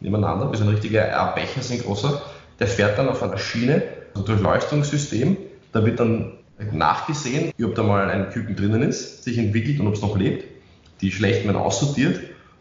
nebeneinander, wie so ein richtiger R-Becher, so großer. Der fährt dann auf einer Schiene, ein Durchleuchtungssystem. Da wird dann nachgesehen, ob da mal ein Küken drinnen ist, sich entwickelt und ob es noch lebt. Die schlechten werden aussortiert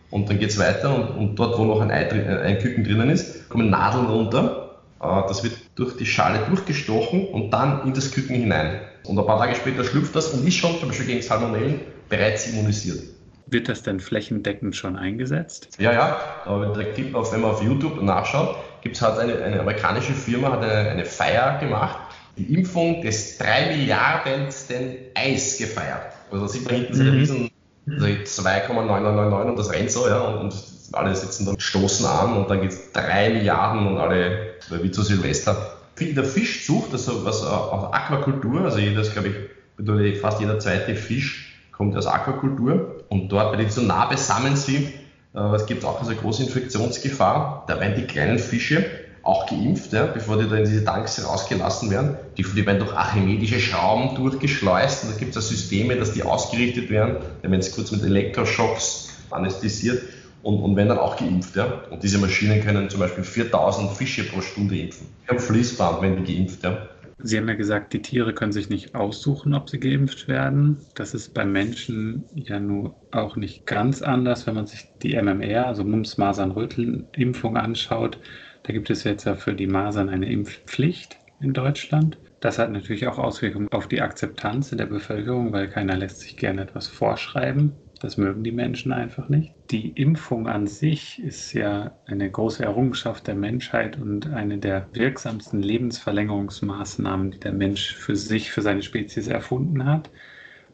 und dann geht es weiter und, und, dort, wo noch ein, Ei, ein Küken drinnen ist, kommen Nadeln runter. Äh, das wird durch die Schale durchgestochen und dann in das Küken hinein. Und ein paar Tage später schlüpft das und ist schon zum Beispiel gegen Salmonellen bereits immunisiert. Wird das denn flächendeckend schon eingesetzt? Ja, ja. Aber da gibt auf, wenn man auf YouTube nachschaut, gibt es halt eine, eine, amerikanische Firma, hat eine, eine Feier gemacht, die Impfung des 3 Milliardensten Eis gefeiert. Also da sieht man hinten so mhm. riesen also 2,9999 und das rennt so, ja, und, und alle sitzen dann, stoßen an und dann geht es 3 Milliarden und alle, wie zu Silvester. Der Fischzucht, also was auch Aquakultur, also jedes, glaube ich, fast jeder zweite Fisch kommt aus Aquakultur und dort, weil die so nah beisammen sind, äh, es gibt auch eine große Infektionsgefahr. Da werden die kleinen Fische auch geimpft, ja, bevor die da in diese Tanks rausgelassen werden. Die, die werden durch archimedische Schrauben durchgeschleust und da gibt es Systeme, dass die ausgerichtet werden. Da werden sie kurz mit Elektroschocks anästhesiert und, und werden dann auch geimpft. Ja. Und diese Maschinen können zum Beispiel 4000 Fische pro Stunde impfen. Am Fließband werden die geimpft. Ja. Sie haben ja gesagt, die Tiere können sich nicht aussuchen, ob sie geimpft werden. Das ist beim Menschen ja nur auch nicht ganz anders, wenn man sich die MMR, also Mumps, Masern, Röteln Impfung anschaut. Da gibt es jetzt ja für die Masern eine Impfpflicht in Deutschland. Das hat natürlich auch Auswirkungen auf die Akzeptanz in der Bevölkerung, weil keiner lässt sich gerne etwas vorschreiben. Das mögen die Menschen einfach nicht. Die Impfung an sich ist ja eine große Errungenschaft der Menschheit und eine der wirksamsten Lebensverlängerungsmaßnahmen, die der Mensch für sich, für seine Spezies erfunden hat.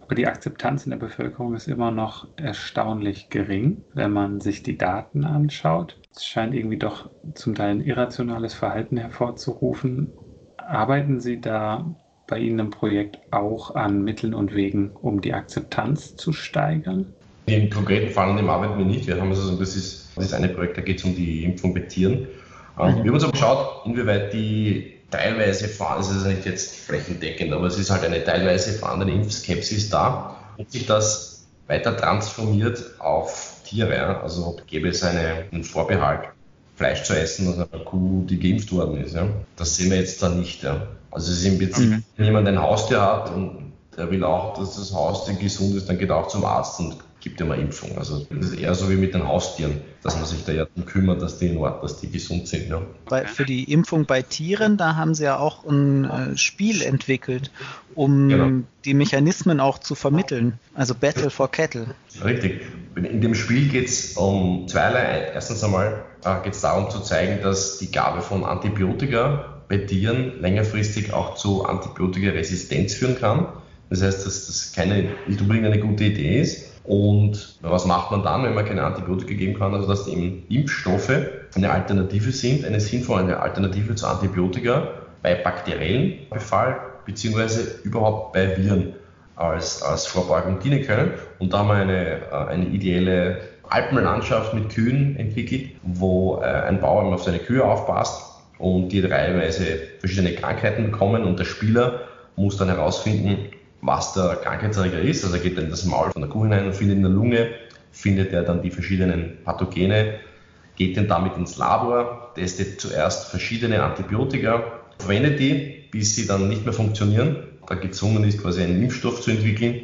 Aber die Akzeptanz in der Bevölkerung ist immer noch erstaunlich gering, wenn man sich die Daten anschaut. Es scheint irgendwie doch zum Teil ein irrationales Verhalten hervorzurufen. Arbeiten Sie da bei Ihnen im Projekt auch an Mitteln und Wegen, um die Akzeptanz zu steigern? Im konkreten Fall dem arbeiten wir nicht. Wir haben also, das ist das eine Projekt, da geht es um die Impfung bei Tieren. Ähm, mhm. Wir haben uns aber geschaut, inwieweit die teilweise, das ist nicht jetzt flächendeckend, aber es ist halt eine teilweise vorhandene Impfskepsis da und sich das weiter transformiert auf Tiere. Also gäbe es eine, einen Vorbehalt, Fleisch zu essen aus einer Kuh, die geimpft worden ist. Ja. Das sehen wir jetzt da nicht. Ja. Also es ist im Prinzip, mhm. wenn jemand ein Haustier hat und der will auch, dass das Haustier gesund ist, dann geht er auch zum Arzt und gibt ja mal Impfung. Also das ist eher so wie mit den Haustieren, dass man sich da ja darum kümmert, dass die in Ordnung, dass die gesund sind. Ja. Bei, für die Impfung bei Tieren, da haben sie ja auch ein äh, Spiel entwickelt, um genau. die Mechanismen auch zu vermitteln. Also Battle for Cattle. Richtig. In dem Spiel geht es um zweierlei. Erstens einmal äh, geht es darum zu zeigen, dass die Gabe von Antibiotika bei Tieren längerfristig auch zu Antibiotikaresistenz führen kann. Das heißt, dass das keine nicht unbedingt eine gute Idee ist. Und was macht man dann, wenn man keine Antibiotika geben kann? Also dass eben Impfstoffe eine Alternative sind, eine sinnvolle Alternative zu Antibiotika bei bakteriellen Befall beziehungsweise überhaupt bei Viren als, als Vorbeugung dienen können. Und da haben wir eine, äh, eine ideelle Alpenlandschaft mit Kühen entwickelt, wo äh, ein Bauer auf seine Kühe aufpasst und die reihenweise verschiedene Krankheiten bekommen und der Spieler muss dann herausfinden, was der Krankheitserreger ist. Also er geht dann in das Maul von der Kuh hinein und findet in der Lunge, findet er dann die verschiedenen Pathogene, geht dann damit ins Labor, testet zuerst verschiedene Antibiotika, verwendet die, bis sie dann nicht mehr funktionieren, da gezwungen ist, quasi einen Impfstoff zu entwickeln.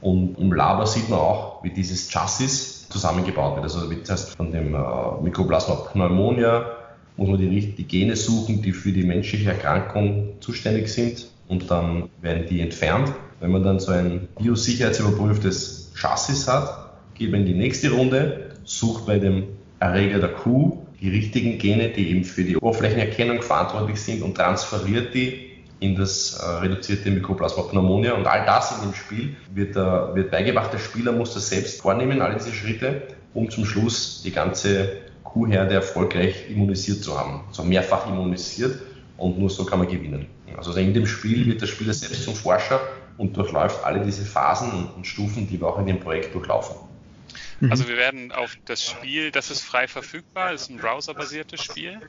Und im Labor sieht man auch, wie dieses Chassis zusammengebaut wird. Also das heißt, von dem äh, Mycoplasma pneumonia muss man die, die Gene suchen, die für die menschliche Erkrankung zuständig sind und dann werden die entfernt. Wenn man dann so ein biosicherheitsüberprüftes Chassis hat, geht man in die nächste Runde, sucht bei dem Erreger der Kuh die richtigen Gene, die eben für die Oberflächenerkennung verantwortlich sind und transferiert die in das äh, reduzierte Mycoplasma pneumonia. Und all das in dem Spiel wird, äh, wird beigebracht. Der Spieler muss das selbst vornehmen, alle diese Schritte, um zum Schluss die ganze Kuhherde erfolgreich immunisiert zu haben. Also mehrfach immunisiert und nur so kann man gewinnen. Also in dem Spiel wird der Spieler selbst zum Forscher und durchläuft alle diese Phasen und Stufen, die wir auch in dem Projekt durchlaufen. Mhm. Also wir werden auf das Spiel, das ist frei verfügbar, ist ein browserbasiertes Spiel.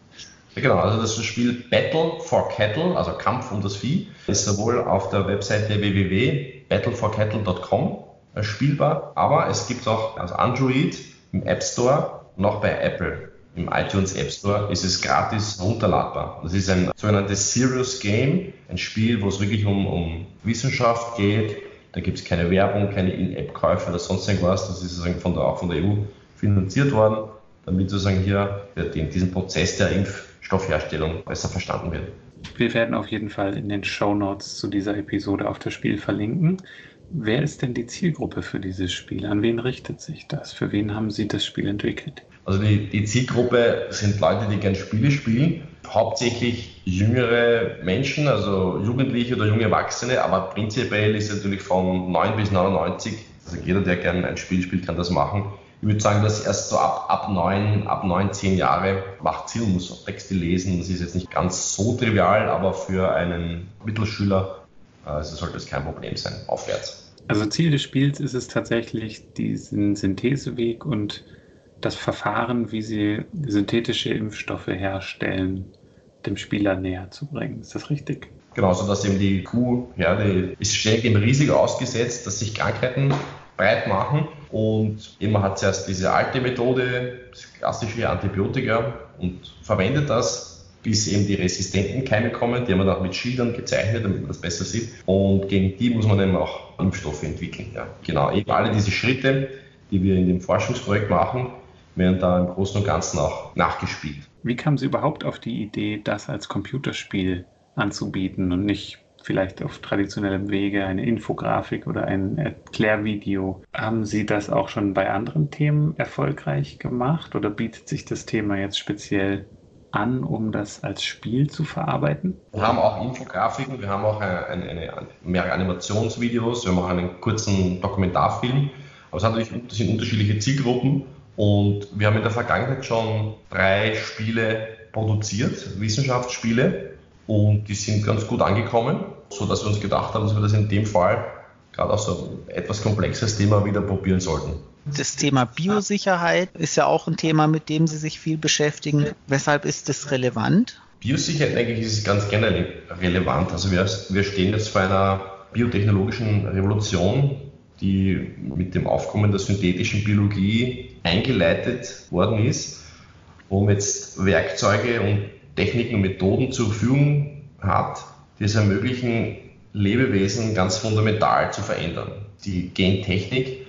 Ja, genau, also das Spiel Battle for Cattle, also Kampf um das Vieh, ist sowohl auf der Webseite www.battleforcattle.com spielbar, aber es gibt auch als Android im App Store noch bei Apple im iTunes App Store ist es gratis runterladbar. Das ist ein sogenanntes Serious Game, ein Spiel, wo es wirklich um, um Wissenschaft geht. Da gibt es keine Werbung, keine In-App-Käufe oder sonst irgendwas. Das ist sozusagen von der, auch von der EU finanziert worden, damit sozusagen hier diesen Prozess der Impfstoffherstellung besser verstanden wird. Wir werden auf jeden Fall in den Show Notes zu dieser Episode auf das Spiel verlinken. Wer ist denn die Zielgruppe für dieses Spiel? An wen richtet sich das? Für wen haben Sie das Spiel entwickelt? Also die, die Zielgruppe sind Leute, die gerne Spiele spielen, hauptsächlich jüngere Menschen, also Jugendliche oder junge Erwachsene, aber prinzipiell ist es natürlich von 9 bis 99, also jeder, der gerne ein Spiel spielt, kann das machen. Ich würde sagen, dass erst so ab, ab 9, ab 9, 10 Jahre macht Sinn, muss auch Texte lesen. Das ist jetzt nicht ganz so trivial, aber für einen Mittelschüler also sollte es kein Problem sein, aufwärts. Also Ziel des Spiels ist es tatsächlich, diesen Syntheseweg und das Verfahren, wie sie synthetische Impfstoffe herstellen, dem Spieler näher zu bringen. Ist das richtig? Genau, so dass eben die Kuhherde ist ständig im Risiko ausgesetzt, dass sich Krankheiten breit machen. Und man hat zuerst diese alte Methode, das klassische Antibiotika, und verwendet das, bis eben die resistenten Keime kommen. Die haben wir auch mit Schildern gezeichnet, damit man das besser sieht. Und gegen die muss man eben auch Impfstoffe entwickeln. Ja. Genau, eben alle diese Schritte, die wir in dem Forschungsprojekt machen, werden da im Großen und Ganzen auch nachgespielt. Wie kam Sie überhaupt auf die Idee, das als Computerspiel anzubieten und nicht vielleicht auf traditionellem Wege eine Infografik oder ein Erklärvideo. Haben Sie das auch schon bei anderen Themen erfolgreich gemacht oder bietet sich das Thema jetzt speziell an, um das als Spiel zu verarbeiten? Wir haben auch Infografiken, wir haben auch eine, eine, eine, mehrere Animationsvideos, wir haben auch einen kurzen Dokumentarfilm. Aber es natürlich, das sind unterschiedliche Zielgruppen und wir haben in der Vergangenheit schon drei Spiele produziert, Wissenschaftsspiele, und die sind ganz gut angekommen, sodass wir uns gedacht haben, dass wir das in dem Fall gerade auf so ein etwas komplexes Thema wieder probieren sollten. Das Thema Biosicherheit ist ja auch ein Thema, mit dem Sie sich viel beschäftigen. Weshalb ist das relevant? Biosicherheit, denke ich, ist ganz generell relevant. Also wir, wir stehen jetzt vor einer biotechnologischen Revolution, die mit dem Aufkommen der synthetischen Biologie eingeleitet worden ist, man jetzt Werkzeuge und Techniken und Methoden zur Verfügung hat, die es ermöglichen, Lebewesen ganz fundamental zu verändern. Die Gentechnik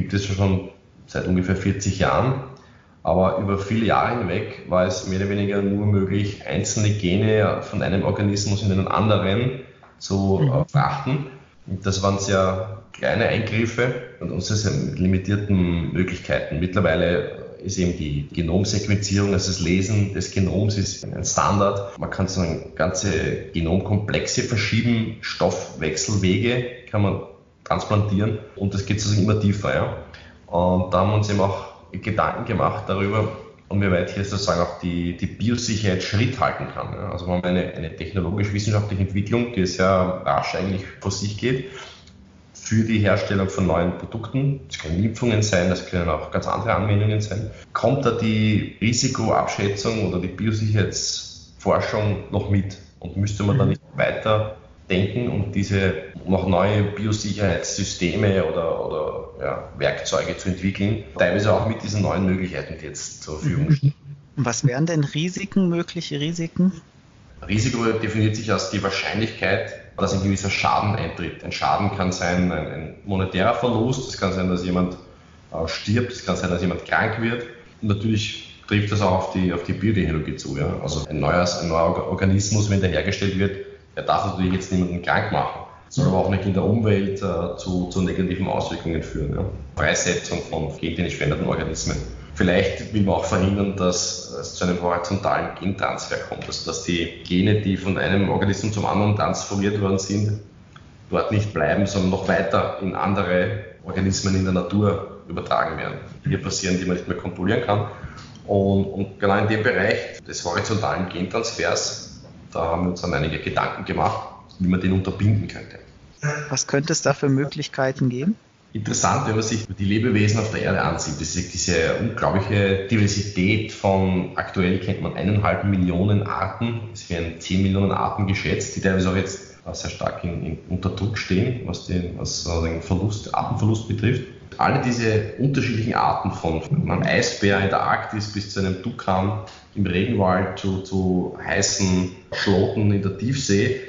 gibt es schon seit ungefähr 40 Jahren, aber über viele Jahre hinweg war es mehr oder weniger nur möglich, einzelne Gene von einem Organismus in einen anderen zu mhm. brachten. Das waren sehr kleine Eingriffe und unsere limitierten Möglichkeiten. Mittlerweile ist eben die Genomsequenzierung, also das Lesen des Genoms ist ein Standard. Man kann so ganze Genomkomplexe verschieben, Stoffwechselwege kann man transplantieren und das geht sozusagen immer tiefer. Ja. Und da haben wir uns eben auch Gedanken gemacht darüber, inwieweit hier sozusagen auch die, die Biosicherheit Schritt halten kann. Ja. Also wir haben eine, eine technologisch-wissenschaftliche Entwicklung, die sehr rasch eigentlich vor sich geht für die Herstellung von neuen Produkten. Das können Impfungen sein, das können auch ganz andere Anwendungen sein. Kommt da die Risikoabschätzung oder die Biosicherheitsforschung noch mit? Und müsste man da mhm. nicht weiter denken und diese noch neue Biosicherheitssysteme oder, oder ja, Werkzeuge zu entwickeln, teilweise auch mit diesen neuen Möglichkeiten, die jetzt zur Verfügung mhm. stehen. Was wären denn Risiken, mögliche Risiken? Risiko definiert sich als die Wahrscheinlichkeit, dass ein gewisser Schaden eintritt. Ein Schaden kann sein ein, ein monetärer Verlust, es kann sein, dass jemand äh, stirbt, es kann sein, dass jemand krank wird. Und natürlich trifft das auch auf die, auf die Biotechnologie zu. Ja? Also ein, neues, ein neuer Organismus, wenn der hergestellt wird, der darf natürlich jetzt niemanden krank machen, soll aber auch nicht in der Umwelt äh, zu, zu negativen Auswirkungen führen. Ja? Freisetzung von gentechnisch veränderten Organismen. Vielleicht will man auch verhindern, dass es zu einem horizontalen Gentransfer kommt, also dass die Gene, die von einem Organismus zum anderen transferiert worden sind, dort nicht bleiben, sondern noch weiter in andere Organismen in der Natur übertragen werden. Hier passieren, die man nicht mehr kontrollieren kann. Und, und genau in dem Bereich des horizontalen Gentransfers, da haben wir uns dann einige Gedanken gemacht, wie man den unterbinden könnte. Was könnte es da für Möglichkeiten geben? interessant, wenn man sich die Lebewesen auf der Erde ansieht. Das ist diese unglaubliche Diversität von, aktuell kennt man eineinhalb Millionen Arten, es werden zehn Millionen Arten geschätzt, die teilweise auch jetzt sehr stark in, in, unter Druck stehen, was den, was den Verlust, Artenverlust betrifft. Alle diese unterschiedlichen Arten von einem Eisbär in der Arktis bis zu einem Tukan im Regenwald zu, zu heißen Schloten in der Tiefsee,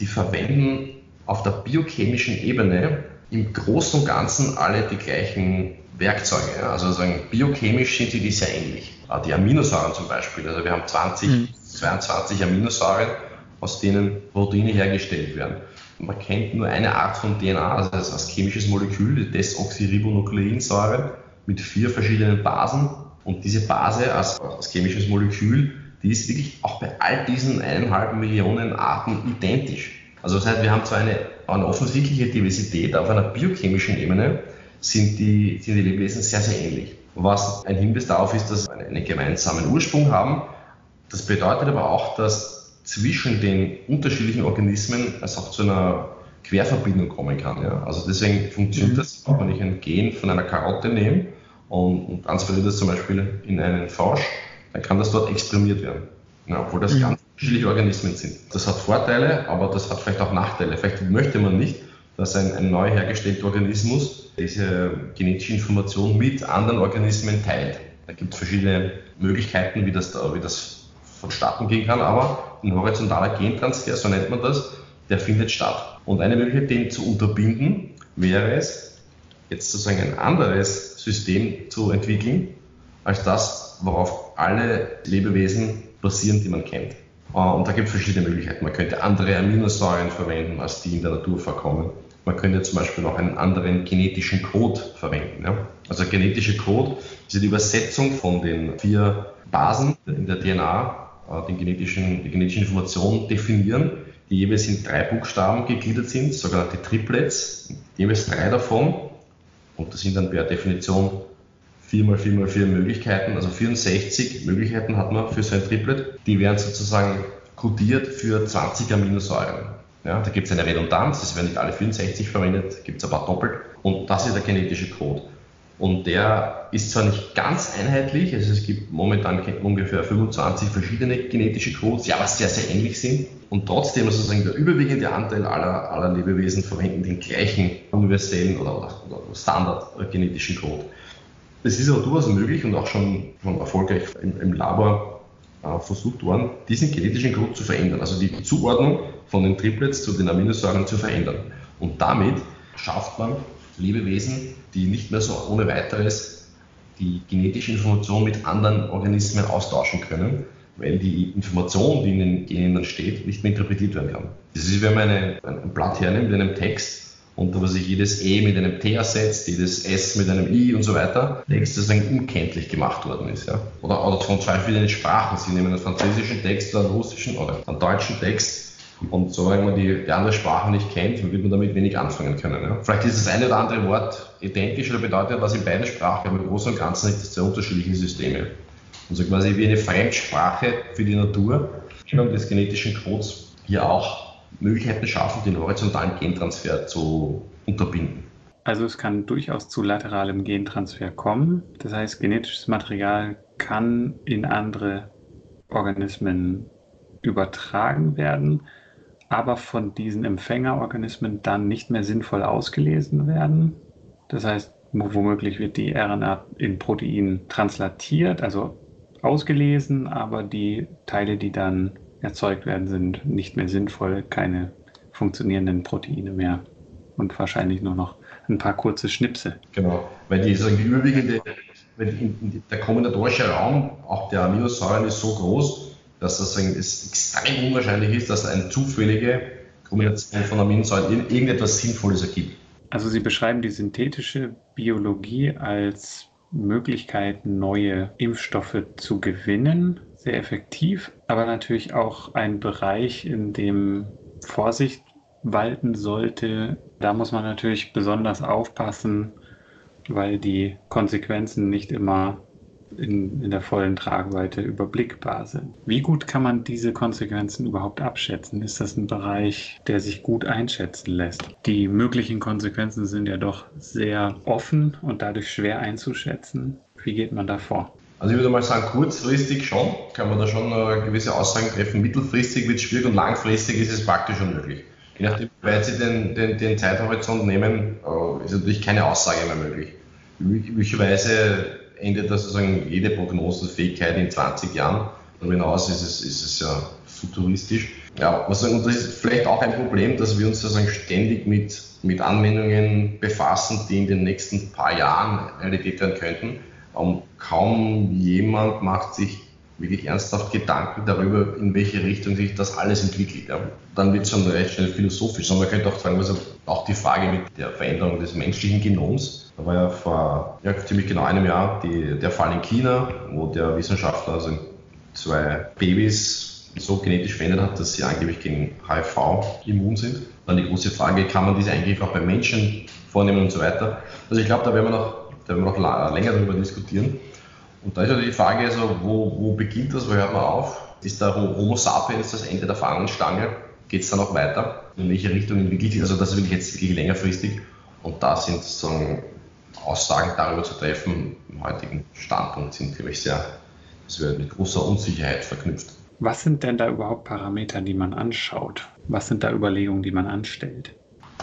die verwenden auf der biochemischen Ebene im Großen und Ganzen alle die gleichen Werkzeuge. Also sagen, biochemisch sind die sehr ähnlich. Ah, die Aminosäuren zum Beispiel. Also wir haben 20, mhm. 22 Aminosäuren, aus denen Proteine hergestellt werden. Man kennt nur eine Art von DNA, also als chemisches Molekül, die Desoxyribonukleinsäure mit vier verschiedenen Basen. Und diese Base als, als chemisches Molekül, die ist wirklich auch bei all diesen eineinhalb Millionen Arten identisch. Also das heißt, wir haben zwar eine, eine offensichtliche Diversität auf einer biochemischen Ebene, sind die, sind die Lebewesen sehr, sehr ähnlich. Was ein Hinweis darauf ist, dass sie einen gemeinsamen Ursprung haben. Das bedeutet aber auch, dass zwischen den unterschiedlichen Organismen es auch zu einer Querverbindung kommen kann. Ja. Also deswegen funktioniert mhm. das, auch wenn ich ein Gen von einer Karotte nehme und, und transferiere das zum Beispiel in einen Frosch, dann kann das dort exprimiert werden. Ja, obwohl das mhm. ganz unterschiedliche Organismen sind. Das hat Vorteile, aber das hat vielleicht auch Nachteile. Vielleicht möchte man nicht, dass ein, ein neu hergestellter Organismus diese genetische Information mit anderen Organismen teilt. Da gibt es verschiedene Möglichkeiten, wie das, da, wie das vonstatten gehen kann, aber ein horizontaler Gentransfer, so nennt man das, der findet statt. Und eine Möglichkeit, den zu unterbinden, wäre es, jetzt sozusagen ein anderes System zu entwickeln, als das, worauf alle Lebewesen basieren, die man kennt. Äh, und da gibt es verschiedene Möglichkeiten. Man könnte andere Aminosäuren verwenden, als die in der Natur vorkommen. Man könnte zum Beispiel auch einen anderen genetischen Code verwenden. Ja? Also genetische Code ist die Übersetzung von den vier Basen in der DNA, den genetischen, die genetische Information definieren, die jeweils in drei Buchstaben gegliedert sind, sogenannte Triplets, jeweils drei davon. Und das sind dann per Definition 4 mal 4 mal 4 Möglichkeiten, also 64 Möglichkeiten hat man für so ein Triplet. Die werden sozusagen kodiert für 20 Aminosäuren. Ja, da gibt es eine Redundanz, es werden nicht alle 64 verwendet, gibt es aber doppelt. Und das ist der genetische Code. Und der ist zwar nicht ganz einheitlich, also es gibt momentan ungefähr 25 verschiedene genetische Codes, die aber sehr, sehr ähnlich sind. Und trotzdem sozusagen der überwiegende Anteil aller, aller Lebewesen verwenden den gleichen universellen oder, oder Standard-genetischen Code. Es ist aber durchaus möglich und auch schon, schon erfolgreich im, im Labor äh, versucht worden, diesen genetischen Code zu verändern, also die Zuordnung von den Triplets zu den Aminosäuren zu verändern. Und damit schafft man Lebewesen, die nicht mehr so ohne weiteres die genetische Information mit anderen Organismen austauschen können, weil die Information, die in den Genen dann steht, nicht mehr interpretiert werden kann. Das ist, wenn man eine, ein Blatt hernimmt mit einem Text und da sich jedes E mit einem T ersetzt, jedes S mit einem I und so weiter, Text sozusagen unkenntlich gemacht worden ist. Ja? Oder, oder von zwei verschiedenen Sprachen. Sie nehmen einen französischen Text oder einen russischen oder einen deutschen Text und solange man die, die andere Sprache nicht kennt, wird man damit wenig anfangen können. Ja? Vielleicht ist das eine oder andere Wort identisch oder bedeutet was in beiden Sprachen, aber im Großen und Ganzen sind das zwei unterschiedliche Systeme. Und so quasi wie eine Fremdsprache für die Natur, und des genetischen Codes hier auch Möglichkeiten schaffen, den horizontalen Gentransfer zu unterbinden. Also es kann durchaus zu lateralem Gentransfer kommen. Das heißt, genetisches Material kann in andere Organismen übertragen werden aber von diesen Empfängerorganismen dann nicht mehr sinnvoll ausgelesen werden. Das heißt, womöglich wird die RNA in Protein translatiert, also ausgelesen, aber die Teile, die dann erzeugt werden, sind nicht mehr sinnvoll, keine funktionierenden Proteine mehr und wahrscheinlich nur noch ein paar kurze Schnipse. Genau, weil die, sagen, die überwiegende, der kombinatorische Raum, auch der Aminosäuren ist so groß, dass das es extrem unwahrscheinlich ist, dass eine zufällige Kombination von Aminosäuren irgendetwas Sinnvolles ergibt. Also Sie beschreiben die synthetische Biologie als Möglichkeit, neue Impfstoffe zu gewinnen, sehr effektiv, aber natürlich auch ein Bereich, in dem Vorsicht walten sollte. Da muss man natürlich besonders aufpassen, weil die Konsequenzen nicht immer in, in der vollen Tragweite überblickbar sind. Wie gut kann man diese Konsequenzen überhaupt abschätzen? Ist das ein Bereich, der sich gut einschätzen lässt? Die möglichen Konsequenzen sind ja doch sehr offen und dadurch schwer einzuschätzen. Wie geht man da vor? Also ich würde mal sagen, kurzfristig schon, kann man da schon äh, gewisse Aussagen treffen. Mittelfristig wird es schwierig und langfristig ist es praktisch unmöglich. Je nachdem, wie weit Sie den, den, den Zeithorizont nehmen, äh, ist natürlich keine Aussage mehr möglich. Üblicherweise endet das sozusagen jede Prognosefähigkeit in 20 Jahren. Darüber hinaus ist es, ist es ja futuristisch. Ja, was und das ist vielleicht auch ein Problem, dass wir uns sozusagen ständig mit, mit Anwendungen befassen, die in den nächsten paar Jahren Realität werden könnten. Und kaum jemand macht sich wirklich ernsthaft Gedanken darüber, in welche Richtung sich das alles entwickelt. Ja. Dann wird es schon recht schnell philosophisch. Und man könnte auch sagen, also auch die Frage mit der Veränderung des menschlichen Genoms, da war ja vor ja, ziemlich genau einem Jahr die, der Fall in China, wo der Wissenschaftler also zwei Babys so genetisch verändert hat, dass sie angeblich gegen HIV immun sind. Dann die große Frage, kann man diese Eingriffe auch bei Menschen vornehmen und so weiter. Also ich glaube, da werden wir noch, da werden wir noch länger darüber diskutieren. Und da ist natürlich die Frage, also, wo, wo beginnt das, wo hört man auf? Ist der Homo sapiens das Ende der Fahnenstange? Geht es dann noch weiter? In welche Richtung entwickelt sich? Also das ist wirklich jetzt wirklich längerfristig. Und da sind sozusagen Aussagen darüber zu treffen, im heutigen Standpunkt sind, glaube ich, sehr, das wird mit großer Unsicherheit verknüpft. Was sind denn da überhaupt Parameter, die man anschaut? Was sind da Überlegungen, die man anstellt?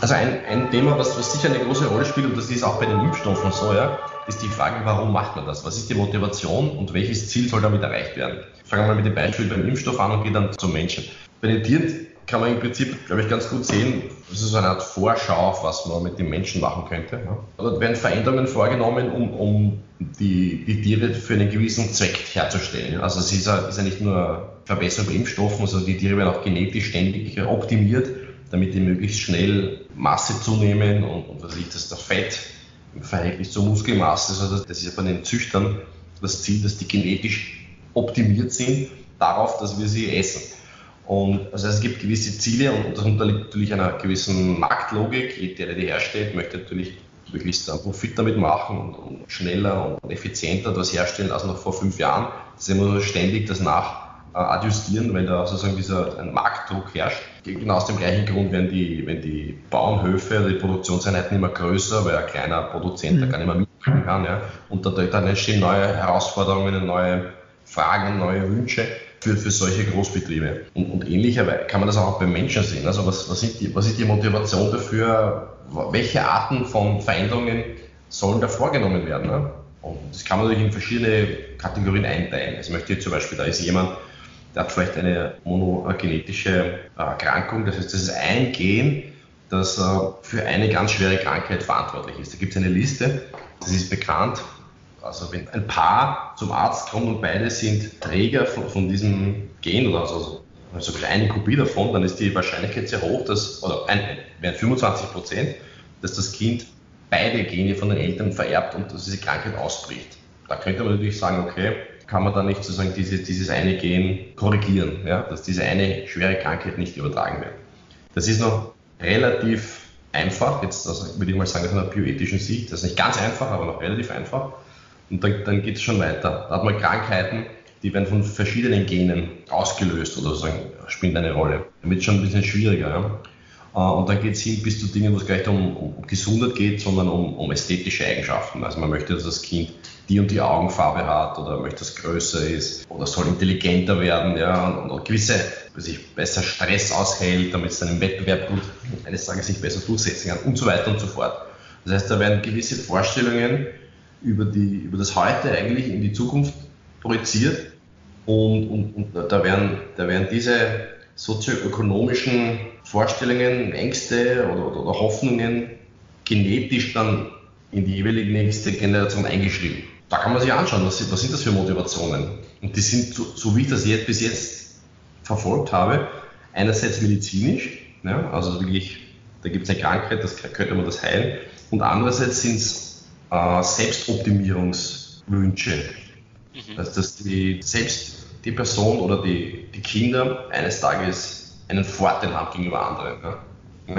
Also ein, ein Thema, was, was sicher eine große Rolle spielt, und das ist auch bei den Impfstoffen so, ja, ist die Frage, warum macht man das? Was ist die Motivation und welches Ziel soll damit erreicht werden? Fangen wir mal mit dem Beispiel beim Impfstoff an und gehen dann zum Menschen. Bei den Tieren kann man im Prinzip, glaube ich, ganz gut sehen, das ist so eine Art Vorschau auf, was man mit den Menschen machen könnte. Ja. Dort werden Veränderungen vorgenommen, um, um die, die, Tiere für einen gewissen Zweck herzustellen. Also es ist ja, ist ja nicht nur Verbesserung bei Impfstoffen, sondern die Tiere werden auch genetisch ständig optimiert, damit die möglichst schnell Masse zunehmen und, und was ich, das der Fett im Verhältnis zur Muskelmasse, also das ist ja bei den Züchtern das Ziel, dass die genetisch optimiert sind darauf, dass wir sie essen. Und also es gibt gewisse Ziele und das unterliegt natürlich einer gewissen Marktlogik. Jeder, der die herstellt, möchte natürlich möglichst einen Profit damit machen und, schneller und effizienter das herstellen als noch vor fünf Jahren. Das ist immer so ständig das Nach, adjustieren, wenn da sozusagen dieser ein Marktdruck herrscht. Genau aus dem gleichen Grund, wenn die, wenn die Bauernhöfe, die Produktionseinheiten immer größer, weil ein kleiner Produzent mhm. da gar nicht mehr mitmachen kann. Ja. Und da, dann entstehen neue Herausforderungen, neue Fragen, neue Wünsche für, für solche Großbetriebe. Und, und ähnlicherweise kann man das auch bei Menschen sehen. Also was, was, sind die, was ist die Motivation dafür? Welche Arten von Veränderungen sollen da vorgenommen werden? Ne? Und das kann man natürlich in verschiedene Kategorien einteilen. Also ich möchte jetzt zum Beispiel, da ist jemand, der hat vielleicht eine monogenetische Erkrankung, das heißt, das ist ein Gen, das äh, für eine ganz schwere Krankheit verantwortlich ist. Da gibt es eine Liste, das ist bekannt. Also wenn ein Paar zum Arzt kommt und beide sind Träger von, von diesem Gen oder also, also eine Kopie davon, dann ist die Wahrscheinlichkeit sehr hoch, dass, oder ein, wären 25 Prozent, dass das Kind beide Gene von den Eltern vererbt und dass diese Krankheit ausbricht. Da könnte man natürlich sagen, okay, kann man da nicht sozusagen diese, dieses eine Gen korrigieren, ja, dass diese eine schwere Krankheit nicht übertragen wird. Das ist noch relativ einfach, jetzt also würde ich mal sagen, aus einer bioethischen Sicht, das ist nicht ganz einfach, aber noch relativ einfach. Und dann, dann geht es schon weiter. Da hat man Krankheiten, die werden von verschiedenen Genen ausgelöst oder so, spielt eine Rolle. Dann wird es schon ein bisschen schwieriger. Ja. Äh, und dann geht es hin bis zu Dingen, wo es gar nicht um, um Gesundheit geht, sondern um, um, ästhetische Eigenschaften. Also man möchte, dass das Kind die und die Augenfarbe hat oder möchte, dass es größer ist oder soll intelligenter werden ja, und, und gewisse, sich besser Stress aushält, damit es im Wettbewerb gut eines Tages sich besser durchsetzen kann und so weiter und so fort. Das heißt, da werden gewisse Vorstellungen über, die, über das Heute eigentlich in die Zukunft projiziert und, und, und da, werden, da werden diese sozioökonomischen Vorstellungen, Ängste oder, oder, oder Hoffnungen genetisch dann in die jeweilige nächste Generation eingeschrieben. Da kann man sich anschauen, was, was sind das für Motivationen. Und die sind, so, so wie ich das jetzt bis jetzt verfolgt habe, einerseits medizinisch, ja, also wirklich, da gibt es eine Krankheit, das könnte man das heilen, und andererseits sind es äh, Selbstoptimierungswünsche. Mhm. Also, dass die, selbst die Person oder die, die Kinder eines Tages einen Vorteil haben gegenüber anderen. Ja.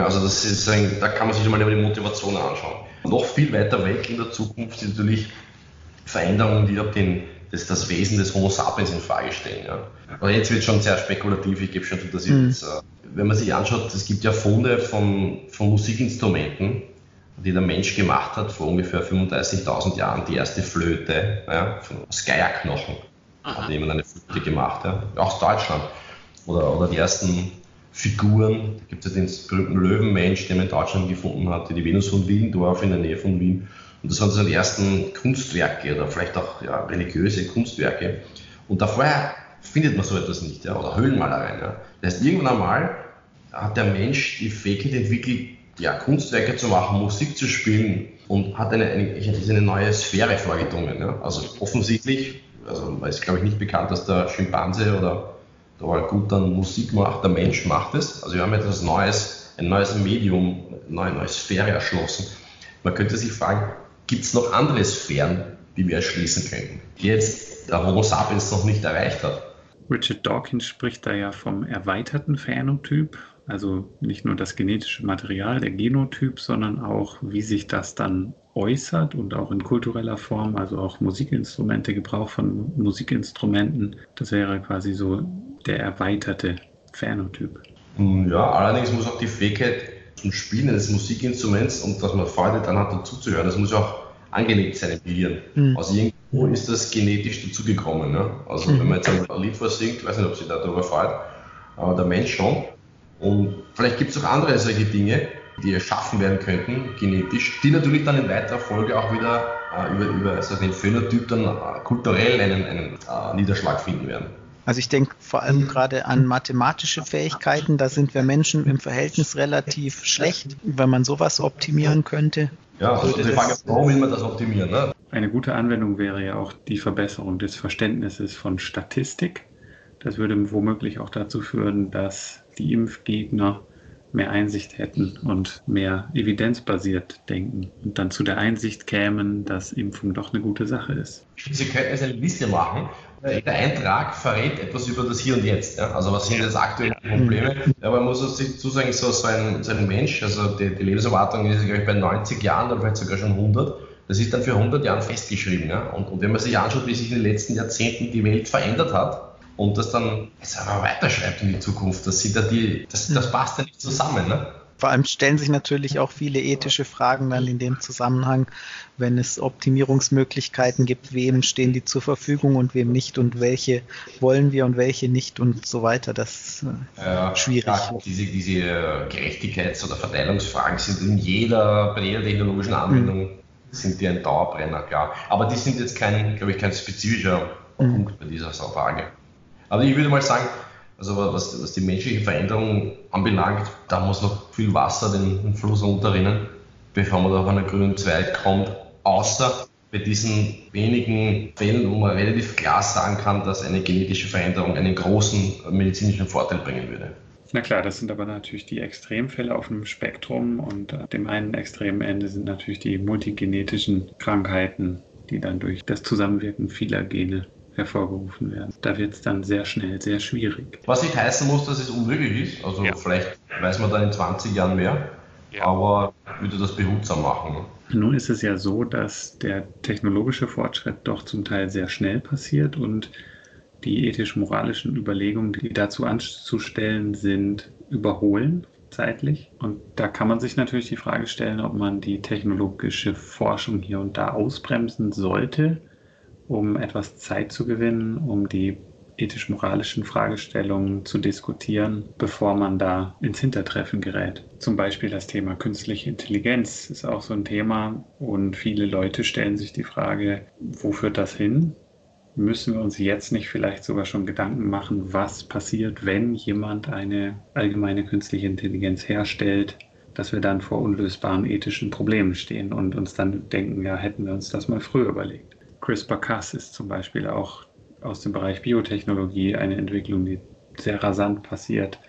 Also das ist ein, da kann man sich mal über die Motivation anschauen. Noch viel weiter weg in der Zukunft sind natürlich Veränderungen, die den, das, das Wesen des Homo sapiens in Frage stellen. Ja. Aber jetzt wird es schon sehr spekulativ, ich gebe schon zu, dass mhm. jetzt, äh, wenn man sich anschaut, es gibt ja Funde von, von Musikinstrumenten, die der Mensch gemacht hat vor ungefähr 35.000 Jahren, die erste Flöte ja, von Geierknochen, hat jemand eine Flöte gemacht, ja, aus Deutschland oder, oder die ersten Figuren. Da gibt es ja den berühmten Löwenmensch, den man in Deutschland gefunden hat, die Venus von Willendorf in der Nähe von Wien. Und das waren so die ersten Kunstwerke oder vielleicht auch ja, religiöse Kunstwerke. Und da vorher findet man so etwas nicht, ja, oder Höhlenmalereien. Ja. Das heißt, irgendwann einmal hat der Mensch die Fähigkeit entwickelt, ja, Kunstwerke zu machen, Musik zu spielen und hat eine, eine, eine neue Sphäre vorgedrungen. Ja. Also offensichtlich, also ist glaube ich nicht bekannt, dass der Schimpanse oder war gut dann Musik macht, der Mensch macht es. Also wir haben etwas Neues, ein neues Medium, eine neue, Sphäre erschlossen. Man könnte sich fragen, gibt es noch andere Sphären, die wir erschließen könnten, die jetzt der Homo sapiens noch nicht erreicht hat? Richard Dawkins spricht da ja vom erweiterten Phänotyp, also nicht nur das genetische Material, der Genotyp, sondern auch, wie sich das dann äußert und auch in kultureller Form, also auch Musikinstrumente, Gebrauch von Musikinstrumenten. Das wäre quasi so der erweiterte Phänotyp. Ja, allerdings muss auch die Fähigkeit zum Spielen eines Musikinstruments und dass man Freude daran hat, dazuzuhören, das muss auch angelegt sein im Gehirn. Mhm. Also irgendwo ist das genetisch dazugekommen. Ne? Also mhm. wenn man jetzt ein Lied vorsingt, ich weiß nicht, ob sich darüber freut, aber der Mensch schon. Und vielleicht gibt es auch andere solche Dinge, die erschaffen werden könnten, genetisch, die natürlich dann in weiterer Folge auch wieder äh, über, über also den Phänotyp dann äh, kulturell einen, einen äh, Niederschlag finden werden. Also ich denke vor allem gerade an mathematische Fähigkeiten, da sind wir Menschen im Verhältnis relativ schlecht, wenn man sowas optimieren könnte. Ja, also die Frage, warum will man das optimieren? Ne? Eine gute Anwendung wäre ja auch die Verbesserung des Verständnisses von Statistik. Das würde womöglich auch dazu führen, dass die Impfgegner mehr Einsicht hätten und mehr evidenzbasiert denken und dann zu der Einsicht kämen, dass Impfung doch eine gute Sache ist. Sie könnten es eine Liste machen. Der Eintrag verrät etwas über das Hier und Jetzt. Ja? Also was sind jetzt aktuelle Probleme? Aber man muss sich zusagen, so, so, ein, so ein Mensch, also die, die Lebenserwartung ist glaube ich, bei 90 Jahren oder vielleicht sogar schon 100. Das ist dann für 100 Jahren festgeschrieben. Ja? Und, und wenn man sich anschaut, wie sich in den letzten Jahrzehnten die Welt verändert hat, und das dann sagen weiterschreibt in die Zukunft. Das, sind ja die, das, das passt ja nicht zusammen. Ne? Vor allem stellen sich natürlich auch viele ethische Fragen dann in dem Zusammenhang, wenn es Optimierungsmöglichkeiten gibt, wem stehen die zur Verfügung und wem nicht und welche wollen wir und welche nicht und so weiter. Das ist äh, schwierig. Ja, diese, diese Gerechtigkeits- oder Verteilungsfragen sind in jeder, bei jeder technologischen Anwendung mhm. sind die ein Dauerbrenner, klar. Aber die sind jetzt kein, glaube ich, kein spezifischer mhm. Punkt bei dieser Frage. Aber ich würde mal sagen, also was, was die menschliche Veränderung anbelangt, da muss noch viel Wasser den, Fluss runterrinnen, bevor man da auf einen grünen Zweig kommt. Außer bei diesen wenigen Fällen, wo man relativ klar sagen kann, dass eine genetische Veränderung einen großen medizinischen Vorteil bringen würde. Na klar, das sind aber natürlich die Extremfälle auf einem Spektrum und äh, dem einen extremen Ende sind natürlich die multigenetischen Krankheiten, die dann durch das Zusammenwirken vieler Gene hervorgerufen werden. Da wird es dann sehr schnell sehr schwierig. Was nicht heißen muss, dass es unmöglich ist. Also ja. vielleicht weiß man dann in 20 Jahren mehr, ja. aber würde das behutsam machen. Nun ist es ja so, dass der technologische Fortschritt doch zum Teil sehr schnell passiert und die ethisch-moralischen Überlegungen, die dazu anzustellen sind, überholen zeitlich. Und da kann man sich natürlich die Frage stellen, ob man die technologische Forschung hier und da ausbremsen sollte um etwas Zeit zu gewinnen, um die ethisch-moralischen Fragestellungen zu diskutieren, bevor man da ins Hintertreffen gerät. Zum Beispiel das Thema künstliche Intelligenz ist auch so ein Thema und viele Leute stellen sich die Frage, wo führt das hin? Müssen wir uns jetzt nicht vielleicht sogar schon Gedanken machen, was passiert, wenn jemand eine allgemeine künstliche Intelligenz herstellt, dass wir dann vor unlösbaren ethischen Problemen stehen und uns dann denken, ja, hätten wir uns das mal früher überlegt. CRISPR-Cas ist zum Beispiel auch aus dem Bereich Biotechnologie eine Entwicklung, die sehr rasant passiert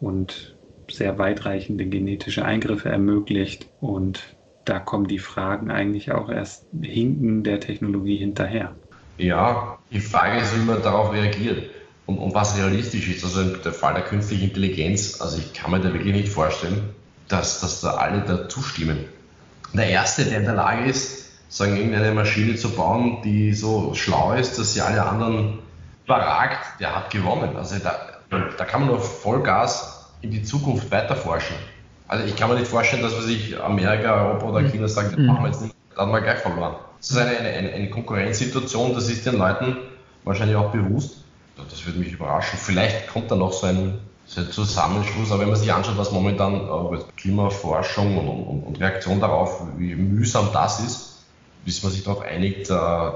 und sehr weitreichende genetische Eingriffe ermöglicht. Und da kommen die Fragen eigentlich auch erst hinken der Technologie hinterher. Ja, die Frage ist, wie man darauf reagiert und, und was realistisch ist. Also der Fall der künstlichen Intelligenz, also ich kann mir da wirklich nicht vorstellen, dass, dass da alle da zustimmen. Der Erste, der in der Lage ist, sagen, irgendeine Maschine zu bauen, die so schlau ist, dass sie alle anderen überragt, der hat gewonnen. Also da, da kann man nur Vollgas in die Zukunft weiter forschen. Also ich kann mir nicht vorstellen, dass sich Amerika, Europa oder mhm. China sagen, das machen wir jetzt nicht, da haben wir gleich verloren. Das ist eine, eine, eine Konkurrenzsituation, das ist den Leuten wahrscheinlich auch bewusst. Das würde mich überraschen. Vielleicht kommt da noch so ein, so ein Zusammenschluss, aber wenn man sich anschaut, was momentan äh, Klimaforschung und, und, und Reaktion darauf, wie mühsam das ist, bis man sich darauf einigt, äh,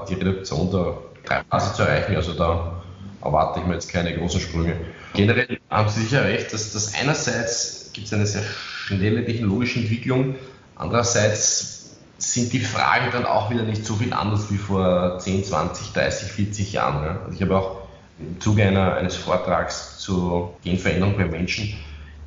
die Reduktion der Treibhasse zu erreichen. Also da erwarte ich mir jetzt keine großen Sprünge. Generell haben Sie sicher recht, dass das einerseits gibt es eine sehr schnelle technologische Entwicklung, andererseits sind die Fragen dann auch wieder nicht so viel anders wie vor 10, 20, 30, 40 Jahren. Also ich habe auch im Zuge einer, eines Vortrags zur Genveränderung bei Menschen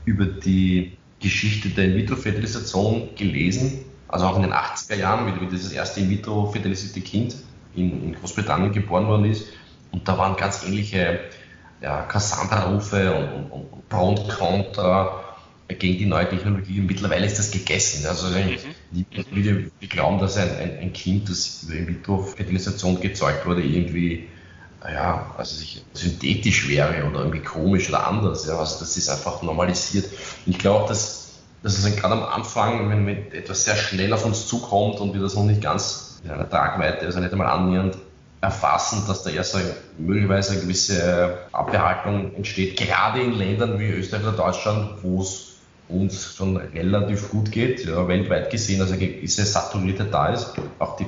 über die Geschichte der In-vitro-Fertilisation gelesen also auch in den 80er Jahren, wie, wie dieses erste In-vitro-fertilisierte Kind in, in, Großbritannien geboren worden ist. Und da waren ganz ähnliche ja, Cassandra-Rufe und, und, und Pro und Contra gegen die neue Technologie. Und mittlerweile ist das gegessen. Also mhm. wir, wir glauben, dass ein, ein, ein, Kind, das über In-vitro-Fertilisation gezeugt wurde, irgendwie ja, also sich synthetisch wäre oder irgendwie komisch oder anders. Ja, also das ist einfach normalisiert. Und ich glaube, dass das ist gerade am Anfang, wenn etwas sehr schnell auf uns zukommt und wir das noch nicht ganz in einer Tragweite, also nicht einmal annähernd erfassen, dass da erst eine, möglicherweise eine gewisse Abbehaltung entsteht, gerade in Ländern wie Österreich oder Deutschland, wo es uns schon relativ gut geht, ja, weltweit gesehen, also diese Saturität da ist, auch die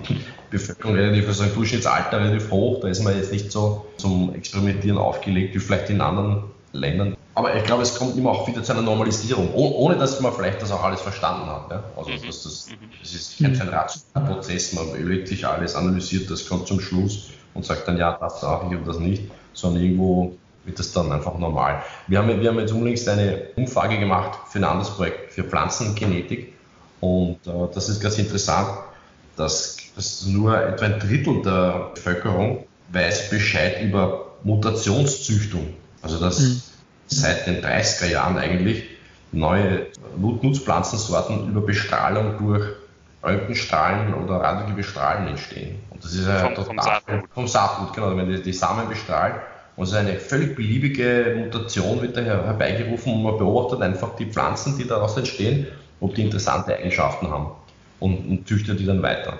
Bevölkerung relativ, also ein Durchschnittsalter relativ hoch, da ist man jetzt nicht so zum Experimentieren aufgelegt wie vielleicht in anderen Ländern. Aber ich glaube, es kommt immer auch wieder zu einer Normalisierung, ohne dass man vielleicht das auch alles verstanden hat. Ja? Also mhm. das, das, mhm. das ist kein, rationaler Prozess, man sich alles, analysiert das, kommt zum Schluss und sagt dann, ja, das darf ich und das nicht, sondern irgendwo wird das dann einfach normal. Wir haben, wir haben jetzt unlängst eine Umfrage gemacht für ein anderes Projekt, für Pflanzengenetik und äh, das ist ganz interessant, dass, dass nur etwa ein Drittel der Bevölkerung weiß Bescheid über Mutationszüchtung. Also dass mhm seit den 30er Jahren eigentlich neue Nutzpflanzensorten über Bestrahlung durch Röntgenstrahlen oder radioaktive Strahlen entstehen. Und das ist ja vom, total, vom Saatgut. Vom Saatgut, genau. Wenn die, die Samen bestrahlt, Also eine völlig beliebige Mutation wird da herbeigerufen und man beobachtet einfach die Pflanzen, die daraus entstehen, ob die interessante Eigenschaften haben und, und züchtet die dann weiter.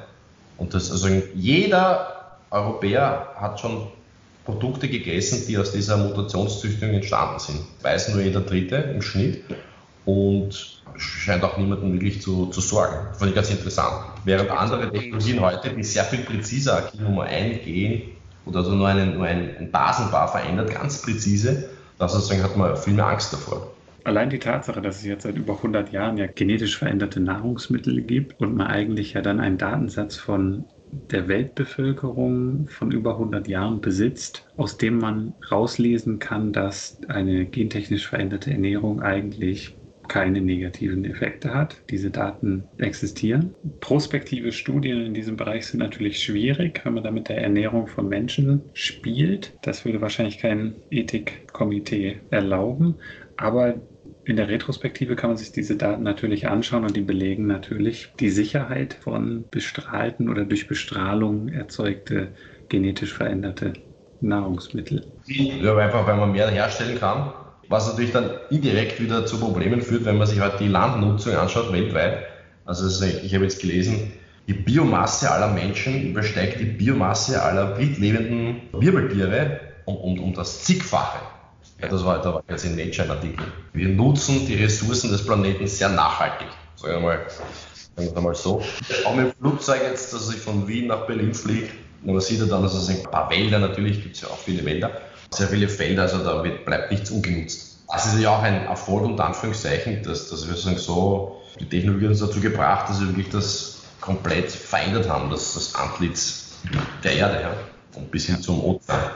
Und das, also jeder Europäer hat schon Produkte gegessen, die aus dieser Mutationszüchtung entstanden sind. Weiß nur jeder Dritte im Schnitt und scheint auch niemanden wirklich zu, zu sorgen. Fand ich ganz interessant. Während andere Technologien heute, die sehr viel präziser Nummer eingehen oder also nur, einen, nur ein, ein Basenbar verändert, ganz präzise, da sozusagen hat man viel mehr Angst davor. Allein die Tatsache, dass es jetzt seit über 100 Jahren ja genetisch veränderte Nahrungsmittel gibt und man eigentlich ja dann einen Datensatz von der Weltbevölkerung von über 100 Jahren besitzt, aus dem man rauslesen kann, dass eine gentechnisch veränderte Ernährung eigentlich keine negativen Effekte hat. Diese Daten existieren. Prospektive Studien in diesem Bereich sind natürlich schwierig, wenn man da mit der Ernährung von Menschen spielt. Das würde wahrscheinlich kein Ethikkomitee erlauben. Aber in der Retrospektive kann man sich diese Daten natürlich anschauen und die belegen natürlich die Sicherheit von bestrahlten oder durch Bestrahlung erzeugte genetisch veränderte Nahrungsmittel. Ja, einfach weil man mehr herstellen kann, was natürlich dann indirekt wieder zu Problemen führt, wenn man sich halt die Landnutzung anschaut weltweit. Also ich habe jetzt gelesen, die Biomasse aller Menschen übersteigt die Biomasse aller wildlebenden Wirbeltiere um, um, um das zigfache. Ja, das war, da war jetzt in Nature ein Artikel. Wir nutzen die Ressourcen des Planeten sehr nachhaltig. Sagen wir mal, sagen wir mal so. Auch mit dem Flugzeug jetzt, dass ich von Wien nach Berlin fliege, man sieht ja dann, dass es ein paar Wälder natürlich, gibt es ja auch viele Wälder, sehr viele Felder, also da wird, bleibt nichts ungenutzt. Das ist ja auch ein Erfolg unter Anführungszeichen, dass, dass wir sagen so, die Technologie uns dazu gebracht, dass wir wirklich das komplett verändert haben, das, das Antlitz der Erde, ja, und bis hin zum Ozean.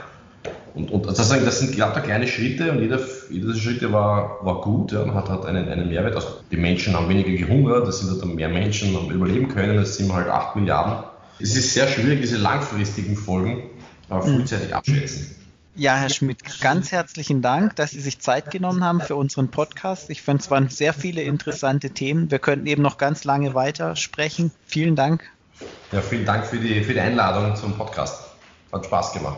Und, und sozusagen, das sind lauter kleine Schritte und jeder, jeder dieser Schritte war, war gut ja, und hat, hat einen, einen Mehrwert. Also die Menschen haben weniger gehungert, es sind halt mehr Menschen haben überleben können, es sind halt 8 Milliarden. Es ist sehr schwierig, diese langfristigen Folgen äh, frühzeitig mhm. abschätzen. Ja, Herr Schmidt, ganz herzlichen Dank, dass Sie sich Zeit genommen haben für unseren Podcast. Ich fand, es waren sehr viele interessante Themen. Wir könnten eben noch ganz lange weiter sprechen. Vielen Dank. Ja, vielen Dank für die, für die Einladung zum Podcast. Hat Spaß gemacht.